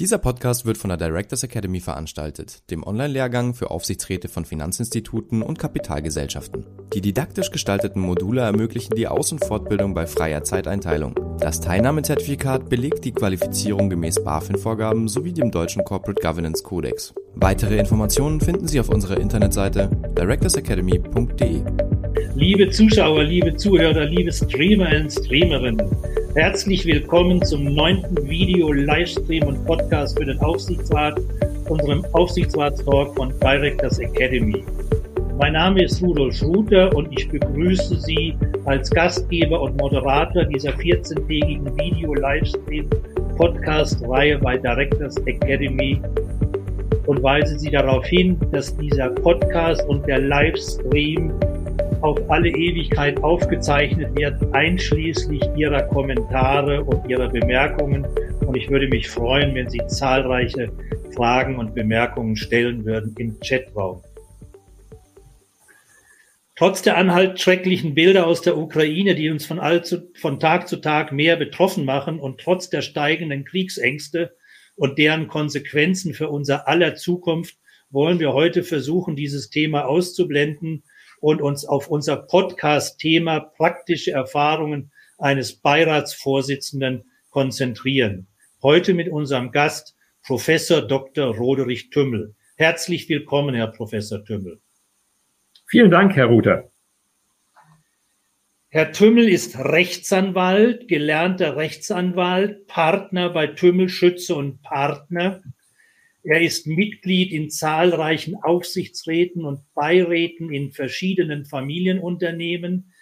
Dieser Podcast wird von der Directors Academy veranstaltet, dem Online-Lehrgang für Aufsichtsräte von Finanzinstituten und Kapitalgesellschaften. Die didaktisch gestalteten Module ermöglichen die Aus- und Fortbildung bei freier Zeiteinteilung. Das Teilnahmezertifikat belegt die Qualifizierung gemäß BaFin-Vorgaben sowie dem deutschen Corporate Governance Codex. Weitere Informationen finden Sie auf unserer Internetseite directorsacademy.de. Liebe Zuschauer, liebe Zuhörer, liebe Streamer und Streamerinnen, herzlich willkommen zum neunten Video, Livestream und Podcast für den Aufsichtsrat, unserem Aufsichtsratstalk von Directors Academy. Mein Name ist Rudolf Schruter und ich begrüße Sie als Gastgeber und Moderator dieser 14-tägigen Video-Livestream-Podcast-Reihe bei Directors Academy und weise Sie darauf hin, dass dieser Podcast und der Livestream auf alle Ewigkeit aufgezeichnet wird, einschließlich Ihrer Kommentare und Ihrer Bemerkungen. Und ich würde mich freuen, wenn Sie zahlreiche Fragen und Bemerkungen stellen würden im Chatraum. Trotz der anhaltend schrecklichen Bilder aus der Ukraine, die uns von, allzu, von Tag zu Tag mehr betroffen machen und trotz der steigenden Kriegsängste und deren Konsequenzen für unser aller Zukunft, wollen wir heute versuchen, dieses Thema auszublenden und uns auf unser Podcast-Thema praktische Erfahrungen eines Beiratsvorsitzenden konzentrieren. Heute mit unserem Gast Professor Dr. Roderich Tümmel. Herzlich willkommen, Herr Professor Tümmel. Vielen Dank, Herr Ruther. Herr Tümmel ist Rechtsanwalt, gelernter Rechtsanwalt, Partner bei Tümmel Schütze und Partner er ist Mitglied in zahlreichen Aufsichtsräten und Beiräten in verschiedenen Familienunternehmen,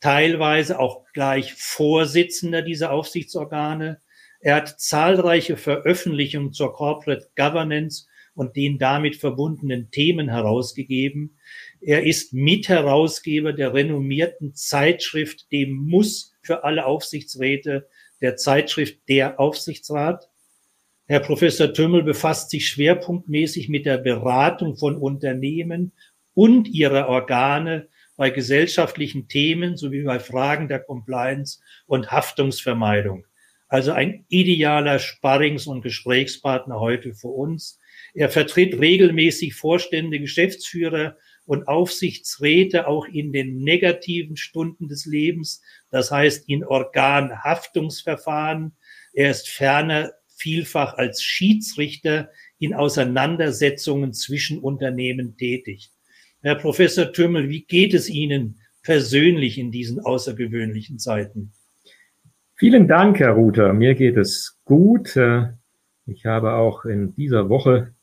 teilweise auch gleich Vorsitzender dieser Aufsichtsorgane. Er hat zahlreiche Veröffentlichungen zur Corporate Governance und den damit verbundenen Themen herausgegeben. Er ist Mitherausgeber der renommierten Zeitschrift Dem Muss für alle Aufsichtsräte, der Zeitschrift Der Aufsichtsrat. Herr Professor Tümmel befasst sich schwerpunktmäßig mit der Beratung von Unternehmen und ihrer Organe bei gesellschaftlichen Themen sowie bei Fragen der Compliance und Haftungsvermeidung. Also ein idealer Sparrings- und Gesprächspartner heute für uns. Er vertritt regelmäßig Vorstände, Geschäftsführer und Aufsichtsräte auch in den negativen Stunden des Lebens, das heißt in Organhaftungsverfahren. Er ist ferner vielfach als Schiedsrichter in Auseinandersetzungen zwischen Unternehmen tätig. Herr Professor Tümmel, wie geht es Ihnen persönlich in diesen außergewöhnlichen Zeiten? Vielen Dank, Herr Ruther. Mir geht es gut. Ich habe auch in dieser Woche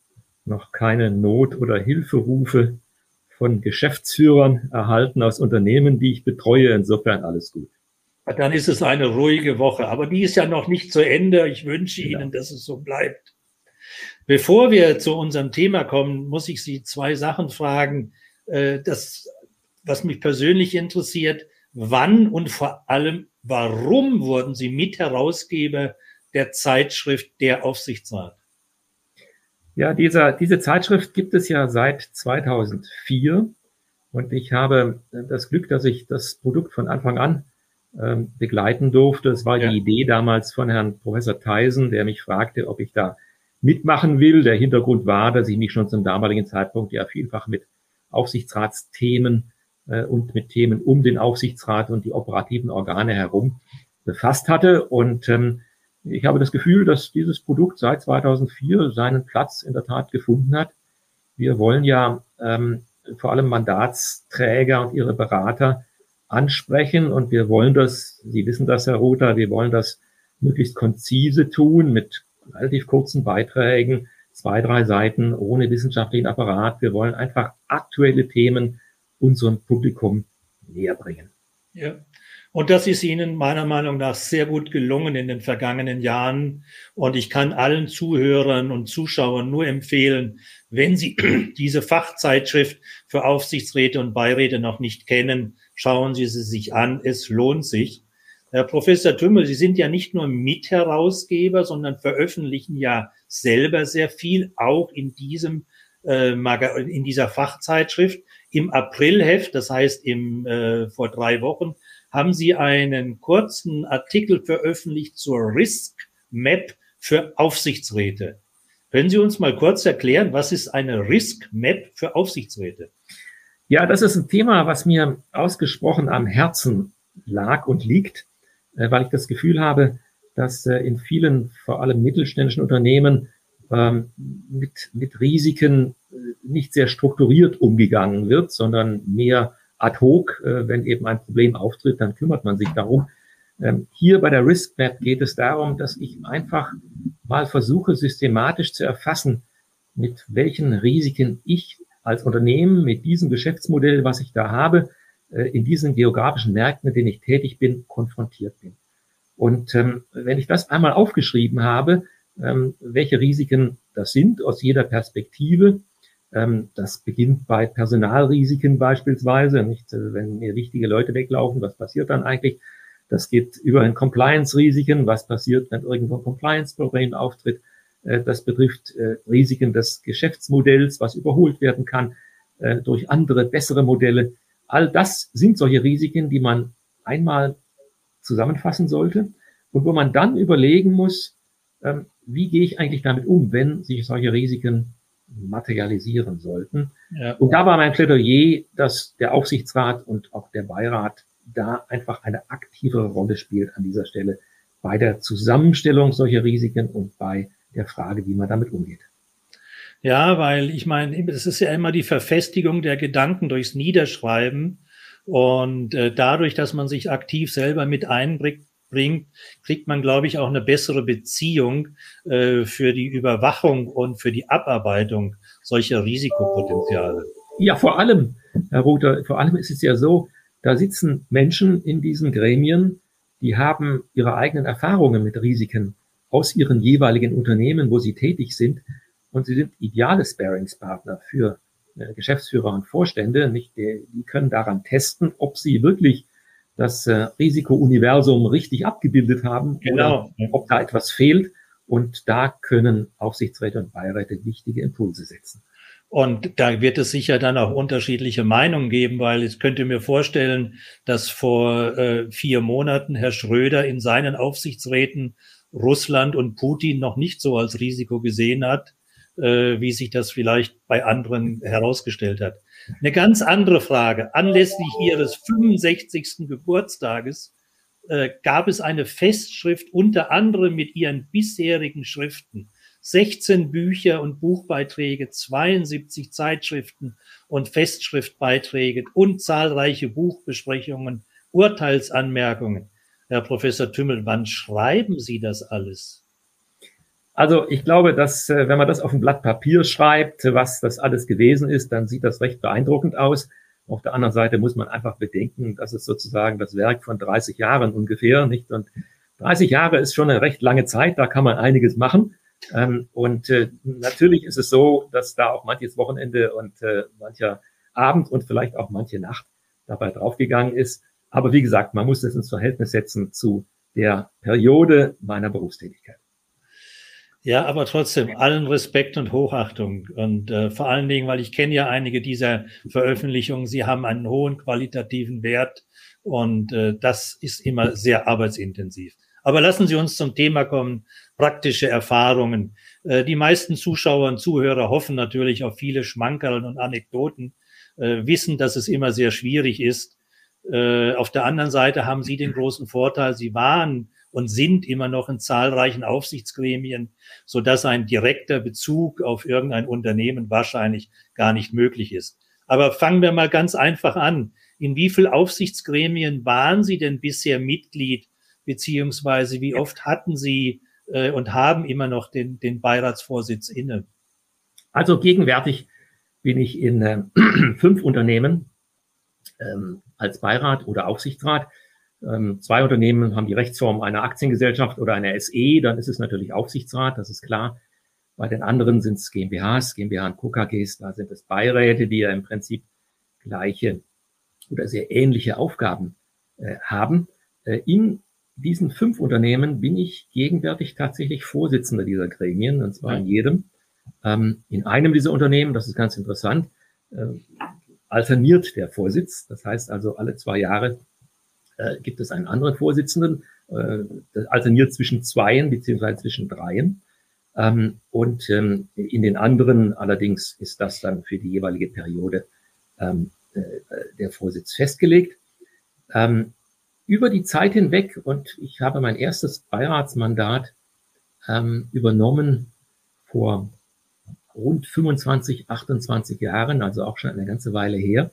noch keine Not- oder Hilferufe von Geschäftsführern erhalten aus Unternehmen, die ich betreue. Insofern alles gut dann ist es eine ruhige Woche. Aber die ist ja noch nicht zu Ende. Ich wünsche ja. Ihnen, dass es so bleibt. Bevor wir zu unserem Thema kommen, muss ich Sie zwei Sachen fragen. Äh, das, was mich persönlich interessiert, wann und vor allem, warum wurden Sie Mitherausgeber der Zeitschrift Der Aufsichtsrat? Ja, dieser, diese Zeitschrift gibt es ja seit 2004 und ich habe das Glück, dass ich das Produkt von Anfang an ähm, begleiten durfte. Es war ja. die Idee damals von Herrn Professor Theisen, der mich fragte, ob ich da mitmachen will. Der Hintergrund war, dass ich mich schon zum damaligen Zeitpunkt ja vielfach mit Aufsichtsratsthemen äh, und mit Themen um den Aufsichtsrat und die operativen Organe herum befasst hatte. Und ähm, ich habe das Gefühl, dass dieses Produkt seit 2004 seinen Platz in der Tat gefunden hat. Wir wollen ja ähm, vor allem Mandatsträger und ihre Berater ansprechen und wir wollen das, Sie wissen das, Herr Rother, wir wollen das möglichst konzise tun mit relativ kurzen Beiträgen, zwei, drei Seiten ohne wissenschaftlichen Apparat. Wir wollen einfach aktuelle Themen unserem Publikum näher bringen. Ja. Und das ist Ihnen meiner Meinung nach sehr gut gelungen in den vergangenen Jahren. Und ich kann allen Zuhörern und Zuschauern nur empfehlen, wenn Sie diese Fachzeitschrift für Aufsichtsräte und Beiräte noch nicht kennen, Schauen Sie sie sich an, es lohnt sich. Herr Professor Tümmel, Sie sind ja nicht nur Mitherausgeber, sondern veröffentlichen ja selber sehr viel, auch in diesem äh, in dieser Fachzeitschrift. Im Aprilheft, das heißt im, äh, vor drei Wochen, haben Sie einen kurzen Artikel veröffentlicht zur Risk Map für Aufsichtsräte. Können Sie uns mal kurz erklären, was ist eine Risk Map für Aufsichtsräte? Ja, das ist ein Thema, was mir ausgesprochen am Herzen lag und liegt, äh, weil ich das Gefühl habe, dass äh, in vielen, vor allem mittelständischen Unternehmen ähm, mit, mit Risiken äh, nicht sehr strukturiert umgegangen wird, sondern mehr ad hoc. Wenn eben ein Problem auftritt, dann kümmert man sich darum. Ähm, hier bei der Risk Map geht es darum, dass ich einfach mal versuche, systematisch zu erfassen, mit welchen Risiken ich als Unternehmen mit diesem Geschäftsmodell, was ich da habe, äh, in diesen geografischen Märkten, in denen ich tätig bin, konfrontiert bin. Und ähm, wenn ich das einmal aufgeschrieben habe, ähm, welche Risiken das sind aus jeder Perspektive, ähm, das beginnt bei Personalrisiken beispielsweise, nicht, äh, wenn mir wichtige Leute weglaufen, was passiert dann eigentlich? Das geht über in Compliance-Risiken, was passiert, wenn irgendwo ein Compliance-Problem auftritt. Äh, das betrifft äh, Risiken des Geschäftsmodells, was überholt werden kann äh, durch andere, bessere Modelle. All das sind solche Risiken, die man einmal zusammenfassen sollte und wo man dann überlegen muss, ähm, wie gehe ich eigentlich damit um, wenn sich solche Risiken materialisieren sollten. Ja. Und da war mein Plädoyer, dass der Aufsichtsrat und auch der Beirat da einfach eine aktivere Rolle spielt an dieser Stelle bei der Zusammenstellung solcher Risiken und bei der Frage, wie man damit umgeht. Ja, weil ich meine, das ist ja immer die Verfestigung der Gedanken durchs Niederschreiben. Und äh, dadurch, dass man sich aktiv selber mit einbringt, kriegt man, glaube ich, auch eine bessere Beziehung äh, für die Überwachung und für die Abarbeitung solcher Risikopotenziale. Ja, vor allem, Herr Rother, vor allem ist es ja so, da sitzen Menschen in diesen Gremien, die haben ihre eigenen Erfahrungen mit Risiken aus ihren jeweiligen Unternehmen, wo sie tätig sind. Und sie sind ideale Sparingspartner für äh, Geschäftsführer und Vorstände. Nicht, die, die können daran testen, ob sie wirklich das äh, Risikouniversum richtig abgebildet haben genau. oder ob da etwas fehlt. Und da können Aufsichtsräte und Beiräte wichtige Impulse setzen. Und da wird es sicher dann auch unterschiedliche Meinungen geben, weil ich könnte mir vorstellen, dass vor äh, vier Monaten Herr Schröder in seinen Aufsichtsräten Russland und Putin noch nicht so als Risiko gesehen hat, äh, wie sich das vielleicht bei anderen herausgestellt hat. Eine ganz andere Frage. Anlässlich Ihres 65. Geburtstages äh, gab es eine Festschrift unter anderem mit Ihren bisherigen Schriften. 16 Bücher und Buchbeiträge, 72 Zeitschriften und Festschriftbeiträge und zahlreiche Buchbesprechungen, Urteilsanmerkungen. Herr Professor Tümmel, wann schreiben Sie das alles? Also ich glaube, dass äh, wenn man das auf ein Blatt Papier schreibt, was das alles gewesen ist, dann sieht das recht beeindruckend aus. Auf der anderen Seite muss man einfach bedenken, dass es sozusagen das Werk von 30 Jahren ungefähr, nicht? Und 30 Jahre ist schon eine recht lange Zeit, da kann man einiges machen. Ähm, und äh, natürlich ist es so, dass da auch manches Wochenende und äh, mancher Abend und vielleicht auch manche Nacht dabei draufgegangen ist. Aber wie gesagt, man muss das ins Verhältnis setzen zu der Periode meiner Berufstätigkeit. Ja, aber trotzdem allen Respekt und Hochachtung und äh, vor allen Dingen, weil ich kenne ja einige dieser Veröffentlichungen, sie haben einen hohen qualitativen Wert und äh, das ist immer sehr arbeitsintensiv. Aber lassen Sie uns zum Thema kommen, praktische Erfahrungen. Äh, die meisten Zuschauer und Zuhörer hoffen natürlich auf viele Schmankerl und Anekdoten, äh, wissen, dass es immer sehr schwierig ist, äh, auf der anderen Seite haben Sie den großen Vorteil, Sie waren und sind immer noch in zahlreichen Aufsichtsgremien, so dass ein direkter Bezug auf irgendein Unternehmen wahrscheinlich gar nicht möglich ist. Aber fangen wir mal ganz einfach an. In wie viel Aufsichtsgremien waren Sie denn bisher Mitglied, beziehungsweise wie oft hatten Sie äh, und haben immer noch den, den Beiratsvorsitz inne? Also gegenwärtig bin ich in äh, fünf Unternehmen ähm, als Beirat oder Aufsichtsrat. Ähm, zwei Unternehmen haben die Rechtsform einer Aktiengesellschaft oder einer SE, dann ist es natürlich Aufsichtsrat, das ist klar. Bei den anderen sind es GmbHs, GmbH und KKGs, da sind es Beiräte, die ja im Prinzip gleiche oder sehr ähnliche Aufgaben äh, haben. Äh, in diesen fünf Unternehmen bin ich gegenwärtig tatsächlich Vorsitzender dieser Gremien, und zwar in jedem. Ähm, in einem dieser Unternehmen, das ist ganz interessant, äh, alterniert der Vorsitz. Das heißt also, alle zwei Jahre äh, gibt es einen anderen Vorsitzenden. äh, alterniert zwischen Zweien beziehungsweise zwischen Dreien. Ähm, und ähm, in den anderen allerdings ist das dann für die jeweilige Periode ähm, äh, der Vorsitz festgelegt. Ähm, über die Zeit hinweg, und ich habe mein erstes Beiratsmandat ähm, übernommen vor rund 25, 28 Jahren, also auch schon eine ganze Weile her.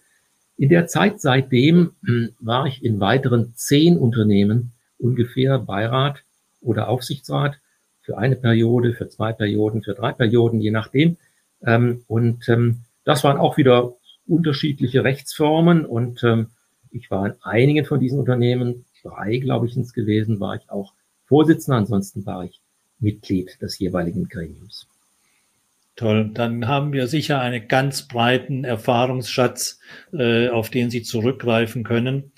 In der Zeit seitdem hm, war ich in weiteren zehn Unternehmen ungefähr Beirat oder Aufsichtsrat für eine Periode, für zwei Perioden, für drei Perioden, je nachdem. Ähm, und ähm, das waren auch wieder unterschiedliche Rechtsformen und ähm, ich war in einigen von diesen Unternehmen, drei glaube ich sind es gewesen, war ich auch Vorsitzender, ansonsten war ich Mitglied des jeweiligen Gremiums. Toll, dann haben wir sicher einen ganz breiten Erfahrungsschatz, äh, auf den Sie zurückgreifen können.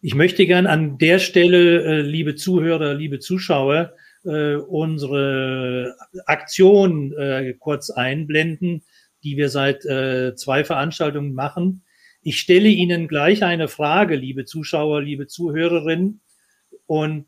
Ich möchte gern an der Stelle, äh, liebe Zuhörer, liebe Zuschauer, äh, unsere Aktion kurz einblenden, die wir seit zwei Veranstaltungen machen. Ich stelle Ihnen gleich eine Frage, liebe Zuschauer, liebe Zuhörerinnen, und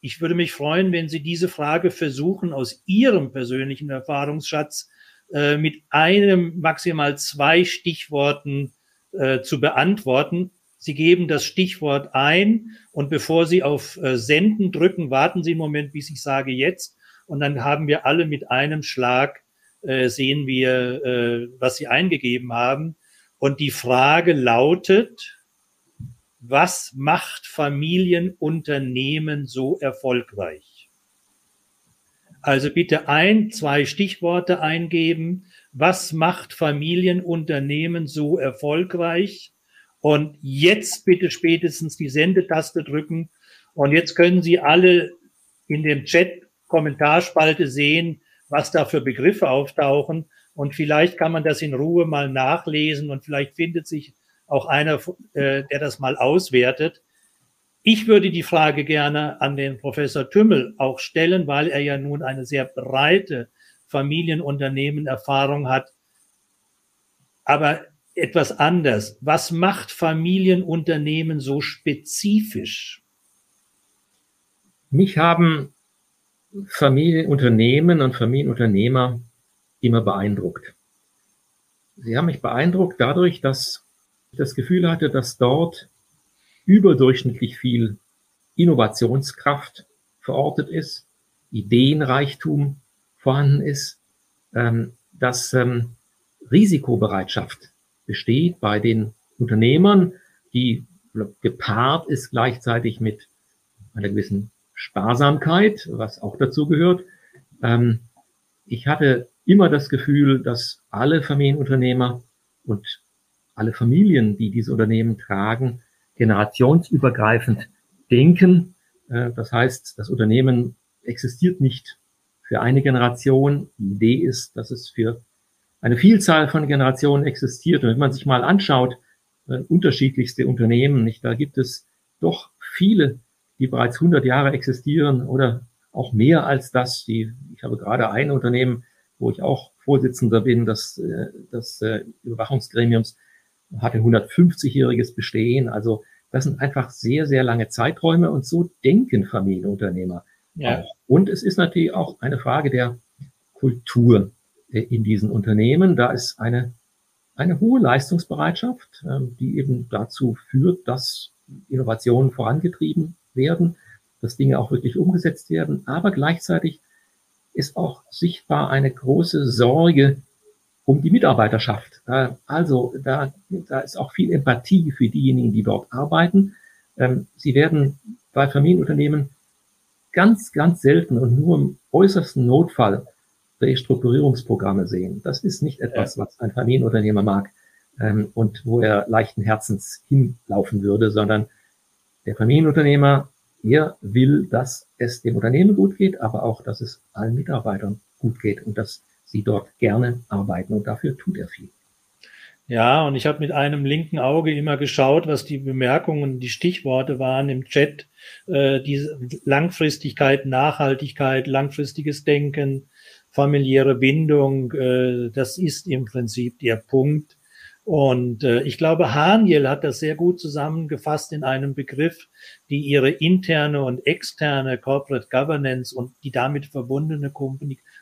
ich würde mich freuen, wenn Sie diese Frage versuchen, aus Ihrem persönlichen Erfahrungsschatz äh, mit einem, maximal zwei Stichworten äh, zu beantworten. Sie geben das Stichwort ein und bevor Sie auf äh, Senden drücken, warten Sie einen Moment, bis ich sage jetzt. Und dann haben wir alle mit einem Schlag, äh, sehen wir, äh, was Sie eingegeben haben. Und die Frage lautet, was macht Familienunternehmen so erfolgreich? Also bitte ein, zwei Stichworte eingeben. Was macht Familienunternehmen so erfolgreich? Und jetzt bitte spätestens die Sendetaste drücken. Und jetzt können Sie alle in dem Chat Kommentarspalte sehen, was da für Begriffe auftauchen. Und vielleicht kann man das in Ruhe mal nachlesen und vielleicht findet sich auch einer, äh, der das mal auswertet. Ich würde die Frage gerne an den Professor Tümmel auch stellen, weil er ja nun eine sehr breite Familienunternehmen-Erfahrung hat. Aber etwas anders. Was macht Familienunternehmen so spezifisch? Mich haben Familienunternehmen und Familienunternehmer immer beeindruckt. Sie haben mich beeindruckt dadurch, dass ich das Gefühl hatte, dass dort überdurchschnittlich viel Innovationskraft verortet ist, Ideenreichtum vorhanden ist, ähm, dass ähm, Risikobereitschaft besteht bei den Unternehmern, die gepaart ist gleichzeitig mit einer gewissen Sparsamkeit, was auch dazu gehört. Ähm, ich hatte immer das Gefühl, dass alle Familienunternehmer und alle Familien, die diese Unternehmen tragen, generationsübergreifend denken. Äh, das heißt, das Unternehmen existiert nicht für eine Generation. Die Idee ist, dass es für eine Vielzahl von Generationen existiert. Und wenn man sich mal anschaut, äh, unterschiedlichste Unternehmen, nicht, da gibt es doch viele, die bereits 100 Jahre existieren oder auch mehr als das. Die, ich habe gerade ein Unternehmen, wo ich auch Vorsitzender bin, das, äh, das Überwachungsgremiums, hatte 150-jähriges Bestehen. Also das sind einfach sehr, sehr lange Zeiträume und so denken Familienunternehmer. Ja. Auch. Und es ist natürlich auch eine Frage der Kultur äh, in diesen Unternehmen. Da ist eine, eine hohe Leistungsbereitschaft, ähm, die eben dazu führt, dass Innovationen vorangetrieben werden, dass Dinge auch wirklich umgesetzt werden. Aber gleichzeitig ist auch sichtbar eine große Sorge um die Mitarbeiterschaft. Also da, da ist auch viel Empathie für diejenigen, die dort arbeiten. Ähm, sie werden bei Familienunternehmen ganz, ganz selten und nur im äußersten Notfall Restrukturierungsprogramme sehen. Das ist nicht etwas, was ein Familienunternehmer mag ähm, und wo er leichten Herzens hinlaufen würde, sondern der Familienunternehmer, er will, dass es dem Unternehmen gut geht, aber auch, dass es allen Mitarbeitern gut geht und dass sie dort gerne arbeiten und dafür tut er viel. Ja, und ich habe mit einem linken Auge immer geschaut, was die Bemerkungen, die Stichworte waren im Chat. Äh, die Langfristigkeit, Nachhaltigkeit, langfristiges Denken, familiäre Bindung, äh, das ist im Prinzip der Punkt. Und äh, ich glaube, Haniel hat das sehr gut zusammengefasst in einem Begriff, die ihre interne und externe Corporate Governance und die damit verbundene Kommunikation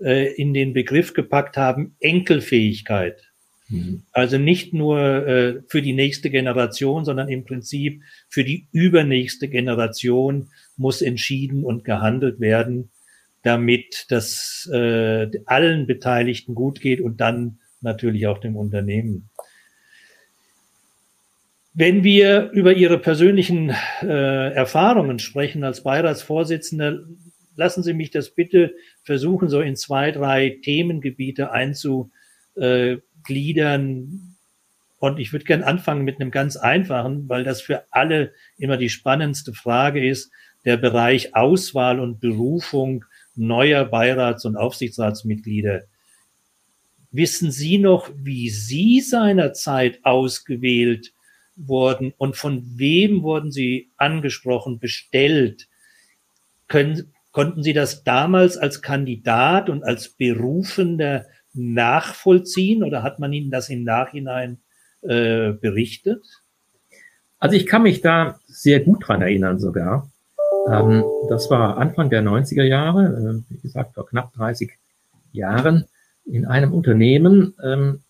äh, in den Begriff gepackt haben, Enkelfähigkeit. Mhm. Also nicht nur äh, für die nächste Generation, sondern im Prinzip für die übernächste Generation muss entschieden und gehandelt werden, damit das äh, allen Beteiligten gut geht und dann natürlich auch dem Unternehmen. Wenn wir über Ihre persönlichen äh, Erfahrungen sprechen als Beiratsvorsitzender, lassen Sie mich das bitte versuchen, so in zwei, drei Themengebiete einzugliedern. Und ich würde gern anfangen mit einem ganz einfachen, weil das für alle immer die spannendste Frage ist, der Bereich Auswahl und Berufung neuer Beirats- und Aufsichtsratsmitglieder. Wissen Sie noch, wie Sie seinerzeit ausgewählt wurden und von wem wurden Sie angesprochen, bestellt? Können, konnten Sie das damals als Kandidat und als Berufender nachvollziehen oder hat man Ihnen das im Nachhinein äh, berichtet? Also ich kann mich da sehr gut dran erinnern sogar. Ähm, das war Anfang der 90er Jahre, äh, wie gesagt, vor knapp 30 Jahren in einem Unternehmen, ähm,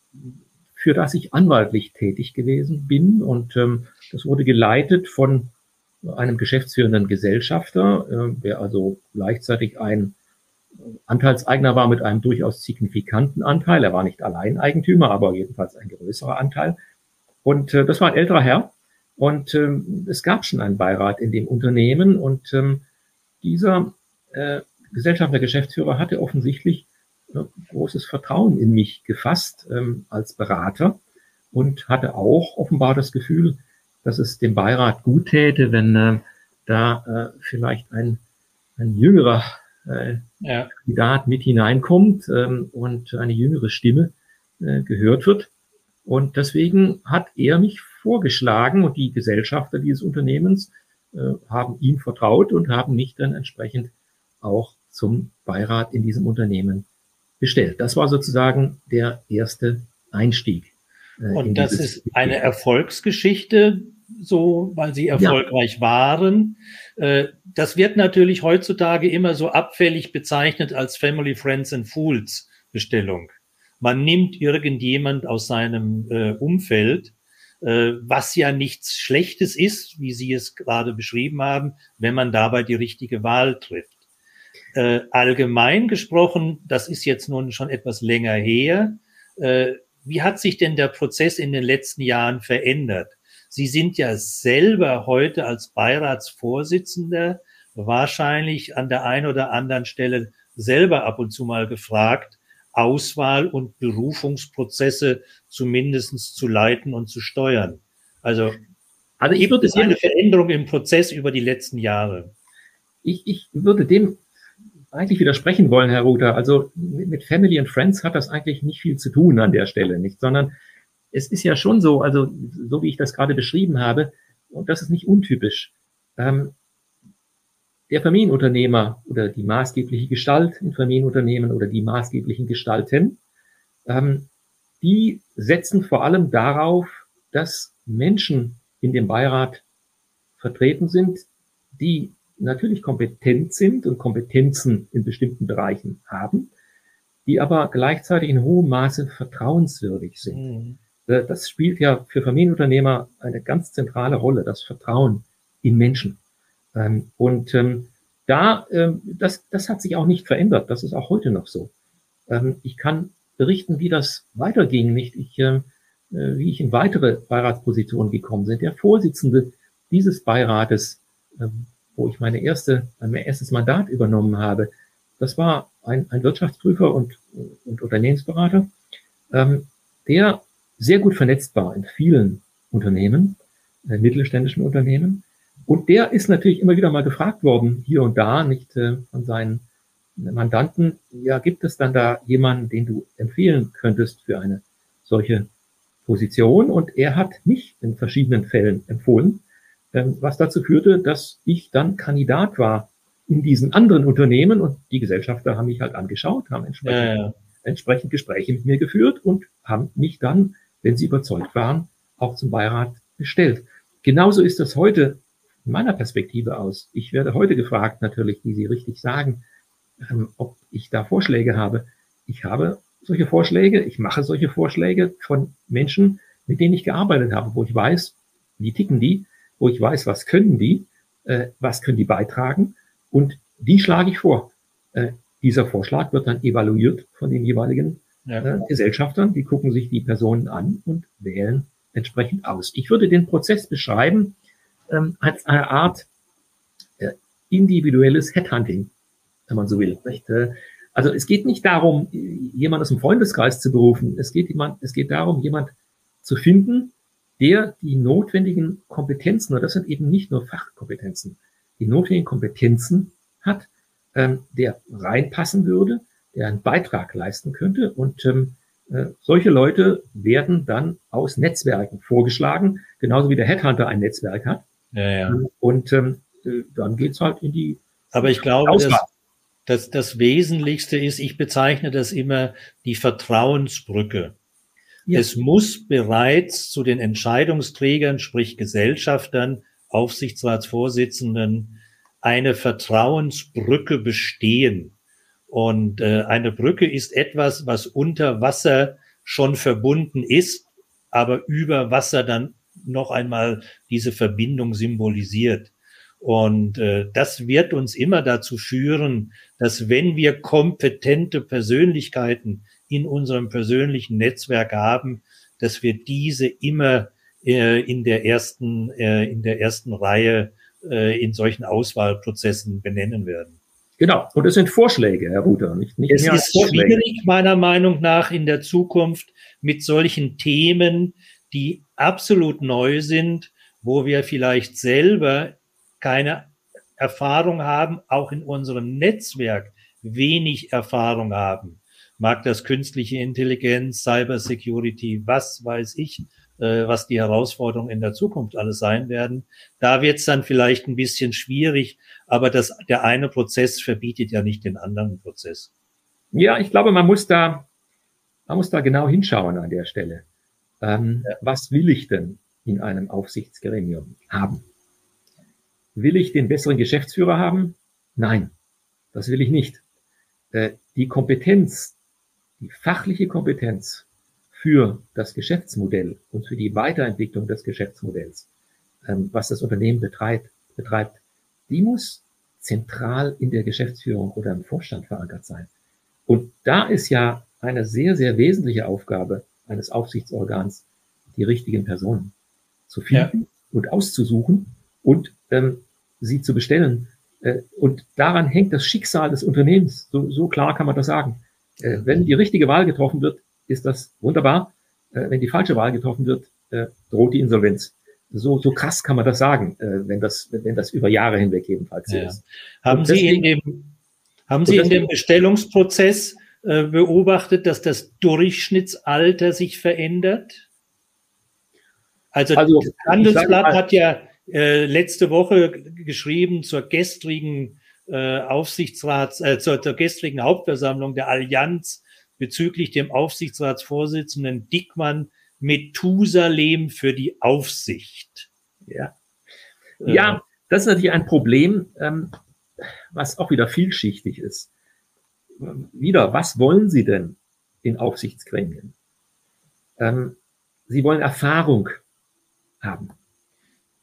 für das ich anwaltlich tätig gewesen bin. Und ähm, das wurde geleitet von einem geschäftsführenden Gesellschafter, äh, der also gleichzeitig ein Anteilseigner war mit einem durchaus signifikanten Anteil. Er war nicht Alleineigentümer, aber jedenfalls ein größerer Anteil. Und äh, das war ein älterer Herr. Und ähm, es gab schon einen Beirat in dem Unternehmen. Und ähm, dieser äh, Gesellschafter, Geschäftsführer hatte offensichtlich großes Vertrauen in mich gefasst ähm, als Berater und hatte auch offenbar das Gefühl, dass es dem Beirat gut täte, wenn äh, da äh, vielleicht ein, ein jüngerer äh, ja. Kandidat mit hineinkommt ähm, und eine jüngere Stimme äh, gehört wird. Und deswegen hat er mich vorgeschlagen und die Gesellschafter dieses Unternehmens äh, haben ihm vertraut und haben mich dann entsprechend auch zum Beirat in diesem Unternehmen bestellt. Das war sozusagen der erste Einstieg. Äh, Und das ist eine Erfolgsgeschichte, so, weil sie erfolgreich ja. waren. Äh, das wird natürlich heutzutage immer so abfällig bezeichnet als Family, Friends and Fools Bestellung. Man nimmt irgendjemand aus seinem äh, Umfeld, äh, was ja nichts Schlechtes ist, wie Sie es gerade beschrieben haben, wenn man dabei die richtige Wahl trifft. Allgemein gesprochen, das ist jetzt nun schon etwas länger her, wie hat sich denn der Prozess in den letzten Jahren verändert? Sie sind ja selber heute als Beiratsvorsitzender wahrscheinlich an der einen oder anderen Stelle selber ab und zu mal gefragt, Auswahl- und Berufungsprozesse zumindestens zu leiten und zu steuern. Also, also ich würde eine Veränderung im Prozess über die letzten Jahre. Ich, ich würde dem eigentlich widersprechen wollen, Herr Ruther. Also mit Family and Friends hat das eigentlich nicht viel zu tun an der Stelle, nicht, sondern es ist ja schon so, also so wie ich das gerade beschrieben habe, und das ist nicht untypisch. Ähm, der Familienunternehmer oder die maßgebliche Gestalt in Familienunternehmen oder die maßgeblichen Gestalten, ähm, die setzen vor allem darauf, dass Menschen in dem Beirat vertreten sind, die natürlich kompetent sind und Kompetenzen in bestimmten Bereichen haben, die aber gleichzeitig in hohem Maße vertrauenswürdig sind. Mhm. Äh, das spielt ja für Familienunternehmer eine ganz zentrale Rolle, das Vertrauen in Menschen. Ähm, und ähm, da, ähm, das, das hat sich auch nicht verändert. Das ist auch heute noch so. Ich kann berichten, wie das weiterging, nicht ich, äh, wie ich in weitere Beiratspositionen gekommen bin. Der Vorsitzende dieses Beirates wo ich meine erste, mein erstes Mandat übernommen habe, das war ein, ein Wirtschaftsprüfer und, und Unternehmensberater, der sehr gut vernetzt war in vielen Unternehmen, äh, mittelständischen Unternehmen. Und der ist natürlich immer wieder mal gefragt worden, hier und da, nicht äh, von seinen Mandanten, ja, gibt es dann da jemanden, den du empfehlen könntest für eine solche Position? Und er hat mich in verschiedenen Fällen empfohlen. Ähm, was dazu führte, dass ich dann Kandidat war in diesen anderen Unternehmen und die Gesellschafter haben mich halt angeschaut, haben entsprechend ja, ja. entsprechend Gespräche mit mir geführt und haben mich dann, wenn sie überzeugt waren, auch zum Beirat bestellt. Genauso ist das heute in meiner Perspektive aus. Ich werde heute gefragt, natürlich, wie Sie richtig sagen, ähm, ob ich da Vorschläge habe. Ich habe solche Vorschläge, ich mache solche Vorschläge von Menschen, mit denen ich gearbeitet habe, wo ich weiß, wie ticken die, wo ich weiß, was können die, äh, was können die beitragen und die schlage ich vor. Äh, dieser Vorschlag wird dann evaluiert von den jeweiligen ja. äh, Gesellschaftern, die gucken sich die Personen an und wählen entsprechend aus. Ich würde den Prozess beschreiben ähm, als eine Art äh, individuelles Headhunting, wenn man so will. Nicht? Äh, also es geht nicht darum, jemand aus dem Freundeskreis zu berufen. Es geht, jemand, es geht darum, jemand zu finden, der die notwendigen Kompetenzen, und das sind eben nicht nur Fachkompetenzen, die notwendigen Kompetenzen hat, ähm, der reinpassen würde, der einen Beitrag leisten könnte. Und ähm, äh, solche Leute werden dann aus Netzwerken vorgeschlagen, genauso wie der Headhunter ein Netzwerk hat. Ja, ja. Und ähm, äh, dann geht's halt in die. Aber ich glaube, dass, dass das Wesentlichste ist, ich bezeichne das immer die Vertrauensbrücke. Ja. Es muss bereits zu den Entscheidungsträgern, sprich Gesellschaftern, Aufsichtsratsvorsitzenden, eine Vertrauensbrücke bestehen. Und äh, eine Brücke ist etwas, was unter Wasser schon verbunden ist, aber über Wasser dann noch einmal diese Verbindung symbolisiert. Und äh, das wird uns immer dazu führen, dass wenn wir kompetente Persönlichkeiten in unserem persönlichen Netzwerk haben, dass wir diese immer äh, in der ersten äh, in der ersten Reihe äh, in solchen Auswahlprozessen benennen werden. Genau, und es sind Vorschläge, Herr Ruther, nicht, nicht es ist Vorschläge. schwierig, meiner Meinung nach, in der Zukunft mit solchen Themen, die absolut neu sind, wo wir vielleicht selber keine Erfahrung haben, auch in unserem Netzwerk wenig Erfahrung haben. Mag das künstliche Intelligenz, Cyber Security, was weiß ich, was die Herausforderungen in der Zukunft alles sein werden. Da wird es dann vielleicht ein bisschen schwierig, aber das, der eine Prozess verbietet ja nicht den anderen Prozess. Ja, ich glaube, man muss da, man muss da genau hinschauen an der Stelle. Ähm, ja. Was will ich denn in einem Aufsichtsgremium haben? Will ich den besseren Geschäftsführer haben? Nein, das will ich nicht. Äh, die Kompetenz, die fachliche Kompetenz für das Geschäftsmodell und für die Weiterentwicklung des Geschäftsmodells, ähm, was das Unternehmen betreibt, betreibt, die muss zentral in der Geschäftsführung oder im Vorstand verankert sein. Und da ist ja eine sehr, sehr wesentliche Aufgabe eines Aufsichtsorgans, die richtigen Personen zu finden ja. und auszusuchen und ähm, sie zu bestellen. Äh, und daran hängt das Schicksal des Unternehmens. So, so klar kann man das sagen. Äh, wenn die richtige Wahl getroffen wird, ist das wunderbar. Äh, wenn die falsche Wahl getroffen wird, äh, droht die Insolvenz. So, so krass kann man das sagen, äh, wenn das, wenn das über Jahre hinweg jedenfalls so ja. ist. Haben Sie in dem, haben Sie in dem Bestellungsprozess äh, beobachtet, dass das Durchschnittsalter sich verändert? Also, also das Handelsblatt mal, hat ja äh, letzte Woche geschrieben zur gestrigen äh, Aufsichtsrats, äh, zur, zur gestrigen Hauptversammlung der Allianz bezüglich dem Aufsichtsratsvorsitzenden Dickmann Methusalem für die Aufsicht. Ja, ja das ist natürlich ein Problem, ähm, was auch wieder vielschichtig ist. Wieder, was wollen Sie denn in Aufsichtsgremien? Ähm, Sie wollen Erfahrung haben.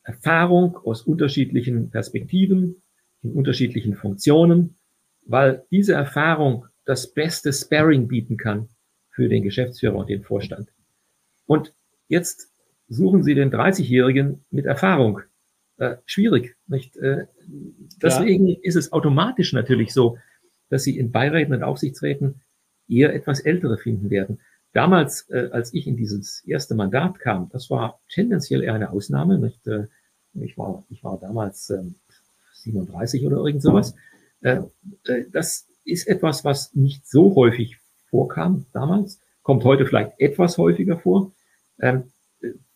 Erfahrung aus unterschiedlichen Perspektiven, in unterschiedlichen Funktionen, weil diese Erfahrung das beste Sparring bieten kann für den Geschäftsführer und den Vorstand. Und jetzt suchen Sie den 30-Jährigen mit Erfahrung. Äh, schwierig, nicht? Äh, deswegen ja. ist es automatisch natürlich so, dass Sie in Beiräten und Aufsichtsräten eher etwas Ältere finden werden. Damals, äh, als ich in dieses erste Mandat kam, das war tendenziell eher eine Ausnahme. Nicht? Äh, ich, war, ich war damals ähm, 37 oder irgend sowas. Äh, äh, das ist etwas, was nicht so häufig vorkam damals, kommt heute vielleicht etwas häufiger vor. Ähm,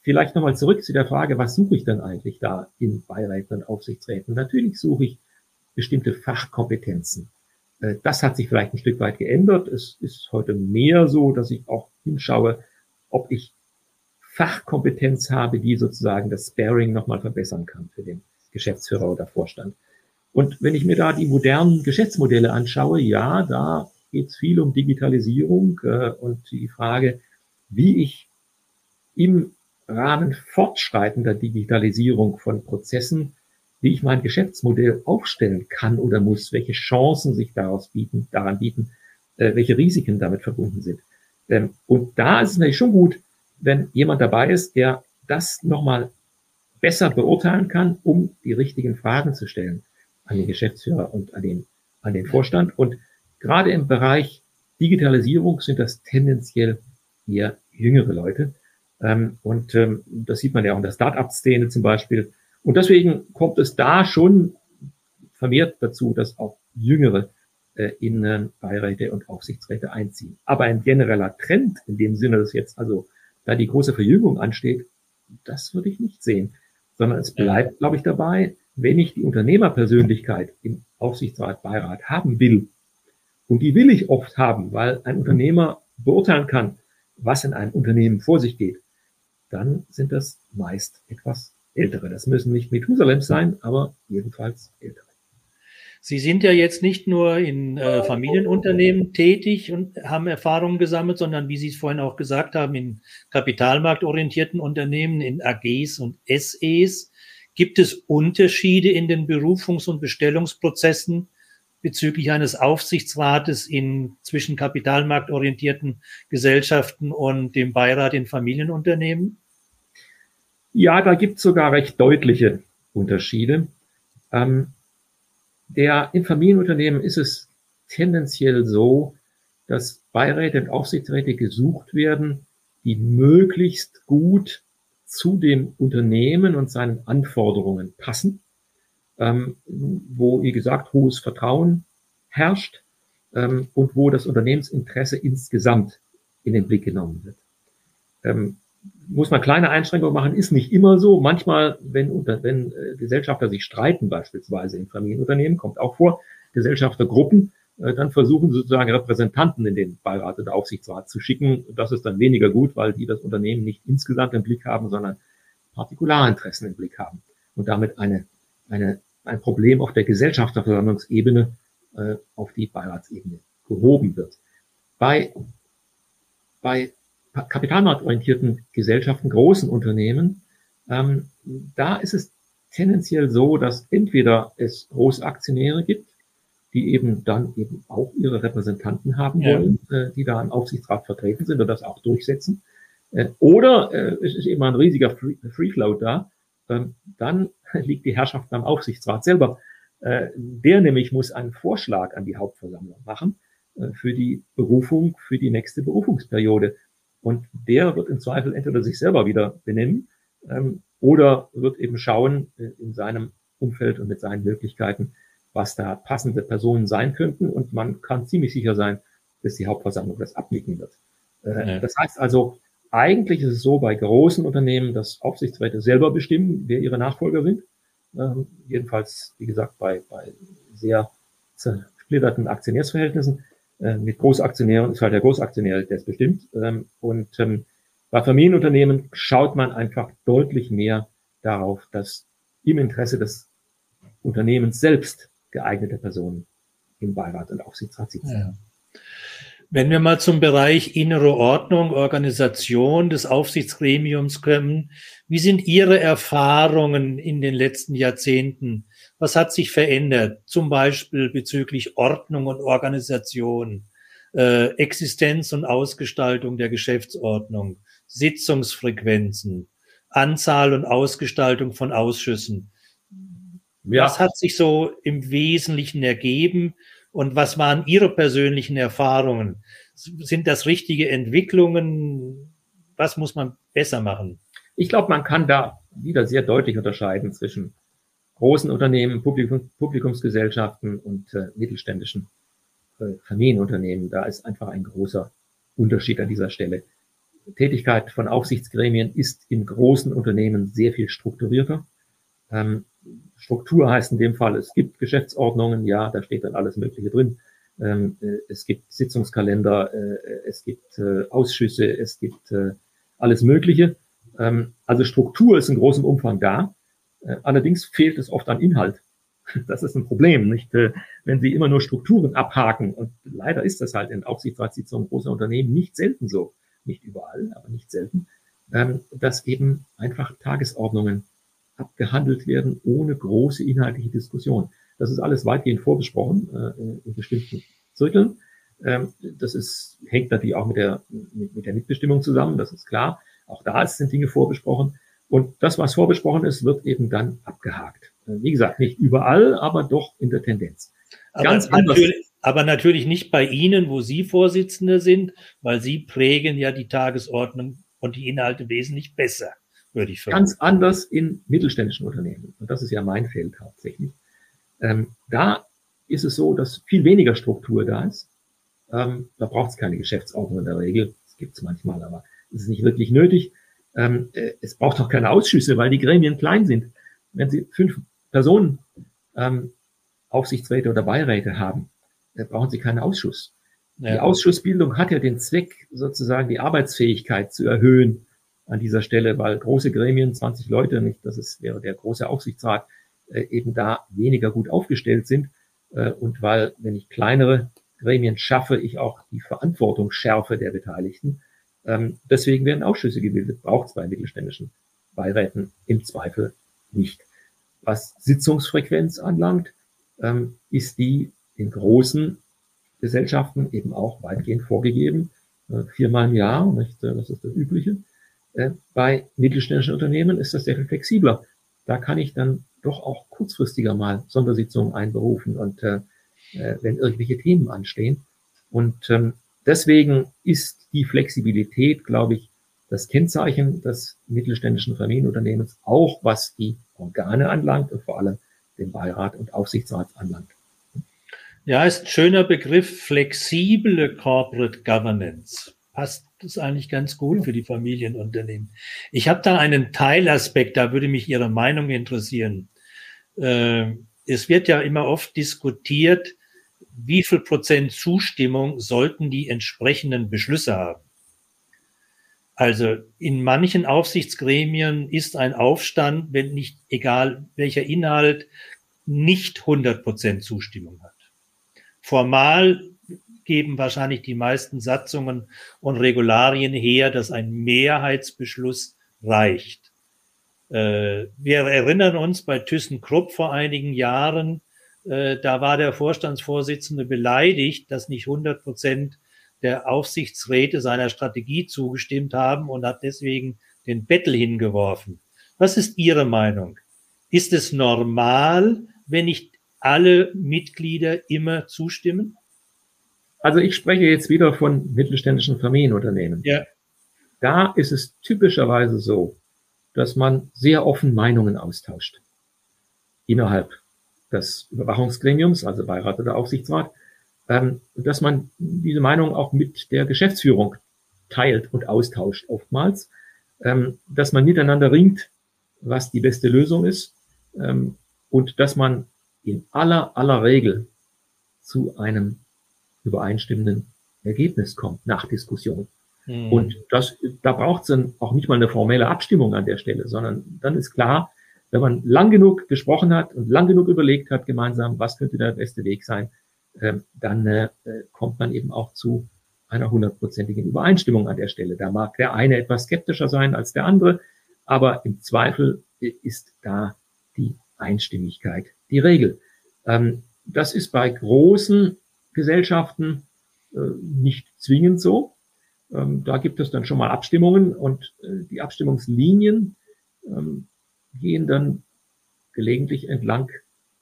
vielleicht nochmal zurück zu der Frage, was suche ich denn eigentlich da in Beiräten und Aufsichtsräten? Natürlich suche ich bestimmte Fachkompetenzen. Äh, das hat sich vielleicht ein Stück weit geändert. Es ist heute mehr so, dass ich auch hinschaue, ob ich Fachkompetenz habe, die sozusagen das Sparing nochmal verbessern kann für den Geschäftsführer oder Vorstand. Und wenn ich mir da die modernen Geschäftsmodelle anschaue, ja, da geht es viel um Digitalisierung äh, und die Frage, wie ich im Rahmen fortschreitender Digitalisierung von Prozessen, wie ich mein Geschäftsmodell aufstellen kann oder muss, welche Chancen sich daraus bieten, daran bieten, äh, welche Risiken damit verbunden sind. Ähm, und da ist es natürlich schon gut, wenn jemand dabei ist, der das nochmal besser beurteilen kann, um die richtigen Fragen zu stellen an den Geschäftsführer und an den, an den Vorstand. Und gerade im Bereich Digitalisierung sind das tendenziell eher jüngere Leute. Ähm, und ähm, das sieht man ja auch in der Start-up-Szene zum Beispiel. Und deswegen kommt es da schon vermehrt dazu, dass auch jüngere äh, in äh, Beiräte und Aufsichtsräte einziehen. Aber ein genereller Trend in dem Sinne, dass jetzt also da die große Verjüngung ansteht, das würde ich nicht sehen, sondern es bleibt, glaube ich, dabei, wenn ich die Unternehmerpersönlichkeit im Aufsichtsrat, Beirat haben will, und die will ich oft haben, weil ein Unternehmer beurteilen kann, was in einem Unternehmen vor sich geht, dann sind das meist etwas ältere. Das müssen nicht Methusalem sein, aber jedenfalls ältere. Sie sind ja jetzt nicht nur in äh, Familienunternehmen tätig und haben Erfahrungen gesammelt, sondern wie Sie es vorhin auch gesagt haben, in kapitalmarktorientierten Unternehmen, in AGs und SEs. Gibt es Unterschiede in den Berufungs- und Bestellungsprozessen bezüglich eines Aufsichtsrates in zwischen kapitalmarktorientierten Gesellschaften und dem Beirat in Familienunternehmen? Ja, da gibt es sogar recht deutliche Unterschiede. Ähm, der, in Familienunternehmen ist es tendenziell so, dass Beiräte und Aufsichtsräte gesucht werden, die möglichst gut zu dem Unternehmen und seinen Anforderungen passen, ähm, wo, wie gesagt, hohes Vertrauen herrscht ähm, und wo das Unternehmensinteresse insgesamt in den Blick genommen wird. Ähm, muss man kleine Einschränkungen machen, ist nicht immer so. Manchmal, wenn, wenn äh, Gesellschafter sich streiten, beispielsweise in Familienunternehmen, kommt auch vor, Gesellschaftergruppen, dann versuchen sozusagen Repräsentanten in den Beirat oder Aufsichtsrat zu schicken. Das ist dann weniger gut, weil die das Unternehmen nicht insgesamt im Blick haben, sondern Partikularinteressen im Blick haben und damit eine, eine, ein Problem auf der Gesellschafterversammlungsebene äh, auf die Beiratsebene gehoben wird. Bei, bei kapitalmarktorientierten Gesellschaften, großen Unternehmen, ähm, da ist es tendenziell so, dass entweder es Großaktionäre gibt, die eben dann eben auch ihre Repräsentanten haben ja. wollen, äh, die da im Aufsichtsrat vertreten sind und das auch durchsetzen. Äh, oder äh, es ist eben ein riesiger Free, Free Float da, ähm, dann liegt die Herrschaft beim Aufsichtsrat selber. Äh, der nämlich muss einen Vorschlag an die Hauptversammlung machen äh, für die Berufung, für die nächste Berufungsperiode. Und der wird im Zweifel entweder sich selber wieder benennen ähm, oder wird eben schauen äh, in seinem Umfeld und mit seinen Möglichkeiten, was da passende Personen sein könnten. Und man kann ziemlich sicher sein, dass die Hauptversammlung das abnicken wird. Äh, ja. Das heißt also, eigentlich ist es so bei großen Unternehmen, dass Aufsichtsräte selber bestimmen, wer ihre Nachfolger sind. Ähm, jedenfalls, wie gesagt, bei, bei sehr zersplitterten Aktionärsverhältnissen. Äh, mit Großaktionären ist halt der Großaktionär, der es bestimmt. Ähm, und ähm, bei Familienunternehmen schaut man einfach deutlich mehr darauf, dass im Interesse des Unternehmens selbst geeignete Personen im Beirat und Aufsichtsrat sitzen. Ja. Wenn wir mal zum Bereich innere Ordnung, Organisation des Aufsichtsgremiums kommen, wie sind Ihre Erfahrungen in den letzten Jahrzehnten was hat sich verändert? Zum Beispiel bezüglich Ordnung und Organisation, äh, Existenz und Ausgestaltung der Geschäftsordnung, Sitzungsfrequenzen, Anzahl und Ausgestaltung von Ausschüssen. Ja. Was hat sich so im Wesentlichen ergeben und was waren Ihre persönlichen Erfahrungen? Sind das richtige Entwicklungen? Was muss man besser machen? Ich glaube, man kann da wieder sehr deutlich unterscheiden zwischen großen Unternehmen, Publikum, Publikumsgesellschaften und äh, mittelständischen äh, Familienunternehmen. Da ist einfach ein großer Unterschied an dieser Stelle. Tätigkeit von Aufsichtsgremien ist in großen Unternehmen sehr viel strukturierter. Ähm, Struktur heißt in dem Fall, es gibt Geschäftsordnungen, ja, da steht dann alles Mögliche drin. Ähm, äh, es gibt Sitzungskalender, äh, es gibt äh, Ausschüsse, es gibt äh, alles Mögliche. Ähm, also Struktur ist in großem Umfang da. Äh, allerdings fehlt es oft an Inhalt. Das ist ein Problem, nicht? Äh, wenn Sie immer nur Strukturen abhaken, und leider ist das halt in Aufsichtsratssitzungen großer Unternehmen nicht selten so, nicht überall, aber nicht selten, ähm, dass eben einfach Tagesordnungen abgehandelt werden ohne große inhaltliche Diskussion. Das ist alles weitgehend vorbesprochen äh, in bestimmten Zirkeln. Ähm, das ist, hängt natürlich auch mit der, mit, mit der Mitbestimmung zusammen, das ist klar. Auch da sind Dinge vorbesprochen. Und das, was vorbesprochen ist, wird eben dann abgehakt. Äh, wie gesagt, nicht überall, aber doch in der Tendenz. Aber Ganz anders. Natürlich, aber natürlich nicht bei Ihnen, wo Sie Vorsitzende sind, weil Sie prägen ja die Tagesordnung und die Inhalte wesentlich besser. Ganz anders in mittelständischen Unternehmen. Und das ist ja mein Feld hauptsächlich. Ähm, da ist es so, dass viel weniger Struktur da ist. Ähm, da braucht es keine Geschäftsordnung in der Regel. Das gibt es manchmal, aber es ist nicht wirklich nötig. Ähm, äh, es braucht auch keine Ausschüsse, weil die Gremien klein sind. Wenn Sie fünf Personen ähm, Aufsichtsräte oder Beiräte haben, dann brauchen Sie keinen Ausschuss. Ja. Die Ausschussbildung hat ja den Zweck, sozusagen die Arbeitsfähigkeit zu erhöhen an dieser Stelle, weil große Gremien, 20 Leute, nicht, das ist, wäre der große Aufsichtsrat, äh, eben da weniger gut aufgestellt sind. Äh, und weil, wenn ich kleinere Gremien schaffe, ich auch die Verantwortung schärfe der Beteiligten. Ähm, deswegen werden Ausschüsse gebildet, braucht es bei mittelständischen Beiräten im Zweifel nicht. Was Sitzungsfrequenz anlangt, ähm, ist die in großen Gesellschaften eben auch weitgehend vorgegeben. Äh, viermal im Jahr, nicht? Das ist das Übliche. Äh, bei mittelständischen Unternehmen ist das sehr viel flexibler. Da kann ich dann doch auch kurzfristiger mal Sondersitzungen einberufen und äh, äh, wenn irgendwelche Themen anstehen. Und ähm, deswegen ist die Flexibilität, glaube ich, das Kennzeichen des mittelständischen Familienunternehmens, auch was die Organe anlangt und vor allem den Beirat und Aufsichtsrat anlangt. Ja, ist ein schöner Begriff, flexible Corporate Governance. Passt das eigentlich ganz gut für die Familienunternehmen. Ich habe da einen Teilaspekt, da würde mich Ihre Meinung interessieren. Äh, es wird ja immer oft diskutiert, wie viel Prozent Zustimmung sollten die entsprechenden Beschlüsse haben. Also in manchen Aufsichtsgremien ist ein Aufstand, wenn nicht egal welcher Inhalt, nicht 100 Prozent Zustimmung hat. Formal geben wahrscheinlich die meisten Satzungen und Regularien her, dass ein Mehrheitsbeschluss reicht. Äh, wir erinnern uns bei ThyssenKrupp vor einigen Jahren, äh, da war der Vorstandsvorsitzende beleidigt, dass nicht 100 Prozent der Aufsichtsräte seiner Strategie zugestimmt haben und hat deswegen den Bettel hingeworfen. Was ist Ihre Meinung? Ist es normal, wenn nicht alle Mitglieder immer zustimmen? Also ich spreche jetzt wieder von mittelständischen Familienunternehmen. Ja. Da ist es typischerweise so, dass man sehr offen Meinungen austauscht. Innerhalb des Überwachungsgremiums, also Beirat oder Aufsichtsrat, ähm, dass man diese Meinung auch mit der Geschäftsführung teilt und austauscht oftmals, ähm, dass man miteinander ringt, was die beste Lösung ist ähm, und dass man in aller, aller Regel zu einem übereinstimmenden Ergebnis kommt nach Diskussion. Mhm. Und das, da braucht es dann auch nicht mal eine formelle Abstimmung an der Stelle, sondern dann ist klar, wenn man lang genug gesprochen hat und lang genug überlegt hat gemeinsam, was könnte der beste Weg sein, äh, dann äh, kommt man eben auch zu einer hundertprozentigen Übereinstimmung an der Stelle. Da mag der eine etwas skeptischer sein als der andere, aber im Zweifel ist da die Einstimmigkeit die Regel. Ähm, das ist bei großen Gesellschaften äh, nicht zwingend so. Ähm, da gibt es dann schon mal Abstimmungen und äh, die Abstimmungslinien ähm, gehen dann gelegentlich entlang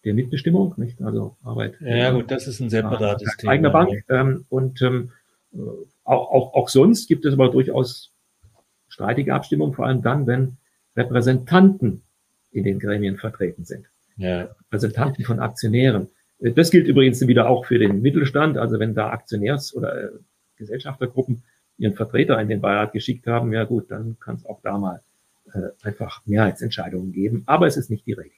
der Mitbestimmung, nicht? Also Arbeit. Ja, gut, das ist ein separates Thema. Eigener Bank. Ähm, und ähm, auch, auch, auch sonst gibt es aber durchaus streitige Abstimmungen, vor allem dann, wenn Repräsentanten in den Gremien vertreten sind. Ja. Repräsentanten von Aktionären. Das gilt übrigens wieder auch für den Mittelstand. Also wenn da Aktionärs- oder äh, Gesellschaftergruppen ihren Vertreter in den Beirat geschickt haben, ja gut, dann kann es auch da mal äh, einfach Mehrheitsentscheidungen geben. Aber es ist nicht die Regel.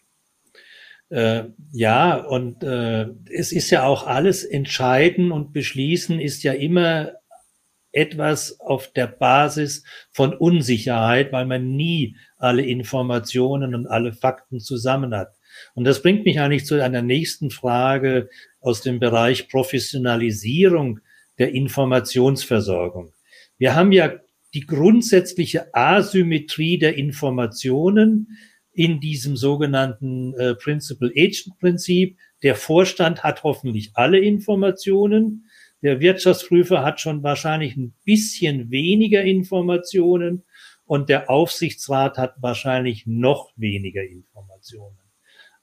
Äh, ja, und äh, es ist ja auch alles entscheiden und beschließen ist ja immer etwas auf der Basis von Unsicherheit, weil man nie alle Informationen und alle Fakten zusammen hat. Und das bringt mich eigentlich zu einer nächsten Frage aus dem Bereich Professionalisierung der Informationsversorgung. Wir haben ja die grundsätzliche Asymmetrie der Informationen in diesem sogenannten äh, Principal Agent Prinzip. Der Vorstand hat hoffentlich alle Informationen. Der Wirtschaftsprüfer hat schon wahrscheinlich ein bisschen weniger Informationen und der Aufsichtsrat hat wahrscheinlich noch weniger Informationen.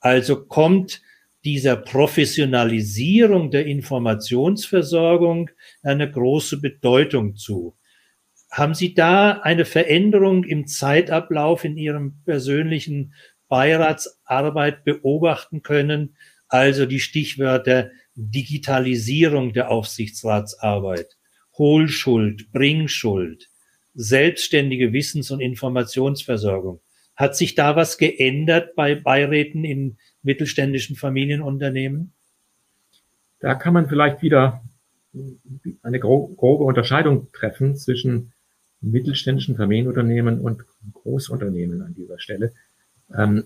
Also kommt dieser Professionalisierung der Informationsversorgung eine große Bedeutung zu. Haben Sie da eine Veränderung im Zeitablauf in Ihrem persönlichen Beiratsarbeit beobachten können? Also die Stichwörter Digitalisierung der Aufsichtsratsarbeit, Hohlschuld, Bringschuld, selbstständige Wissens- und Informationsversorgung. Hat sich da was geändert bei Beiräten in mittelständischen Familienunternehmen? Da kann man vielleicht wieder eine grobe Unterscheidung treffen zwischen mittelständischen Familienunternehmen und Großunternehmen an dieser Stelle. Ähm,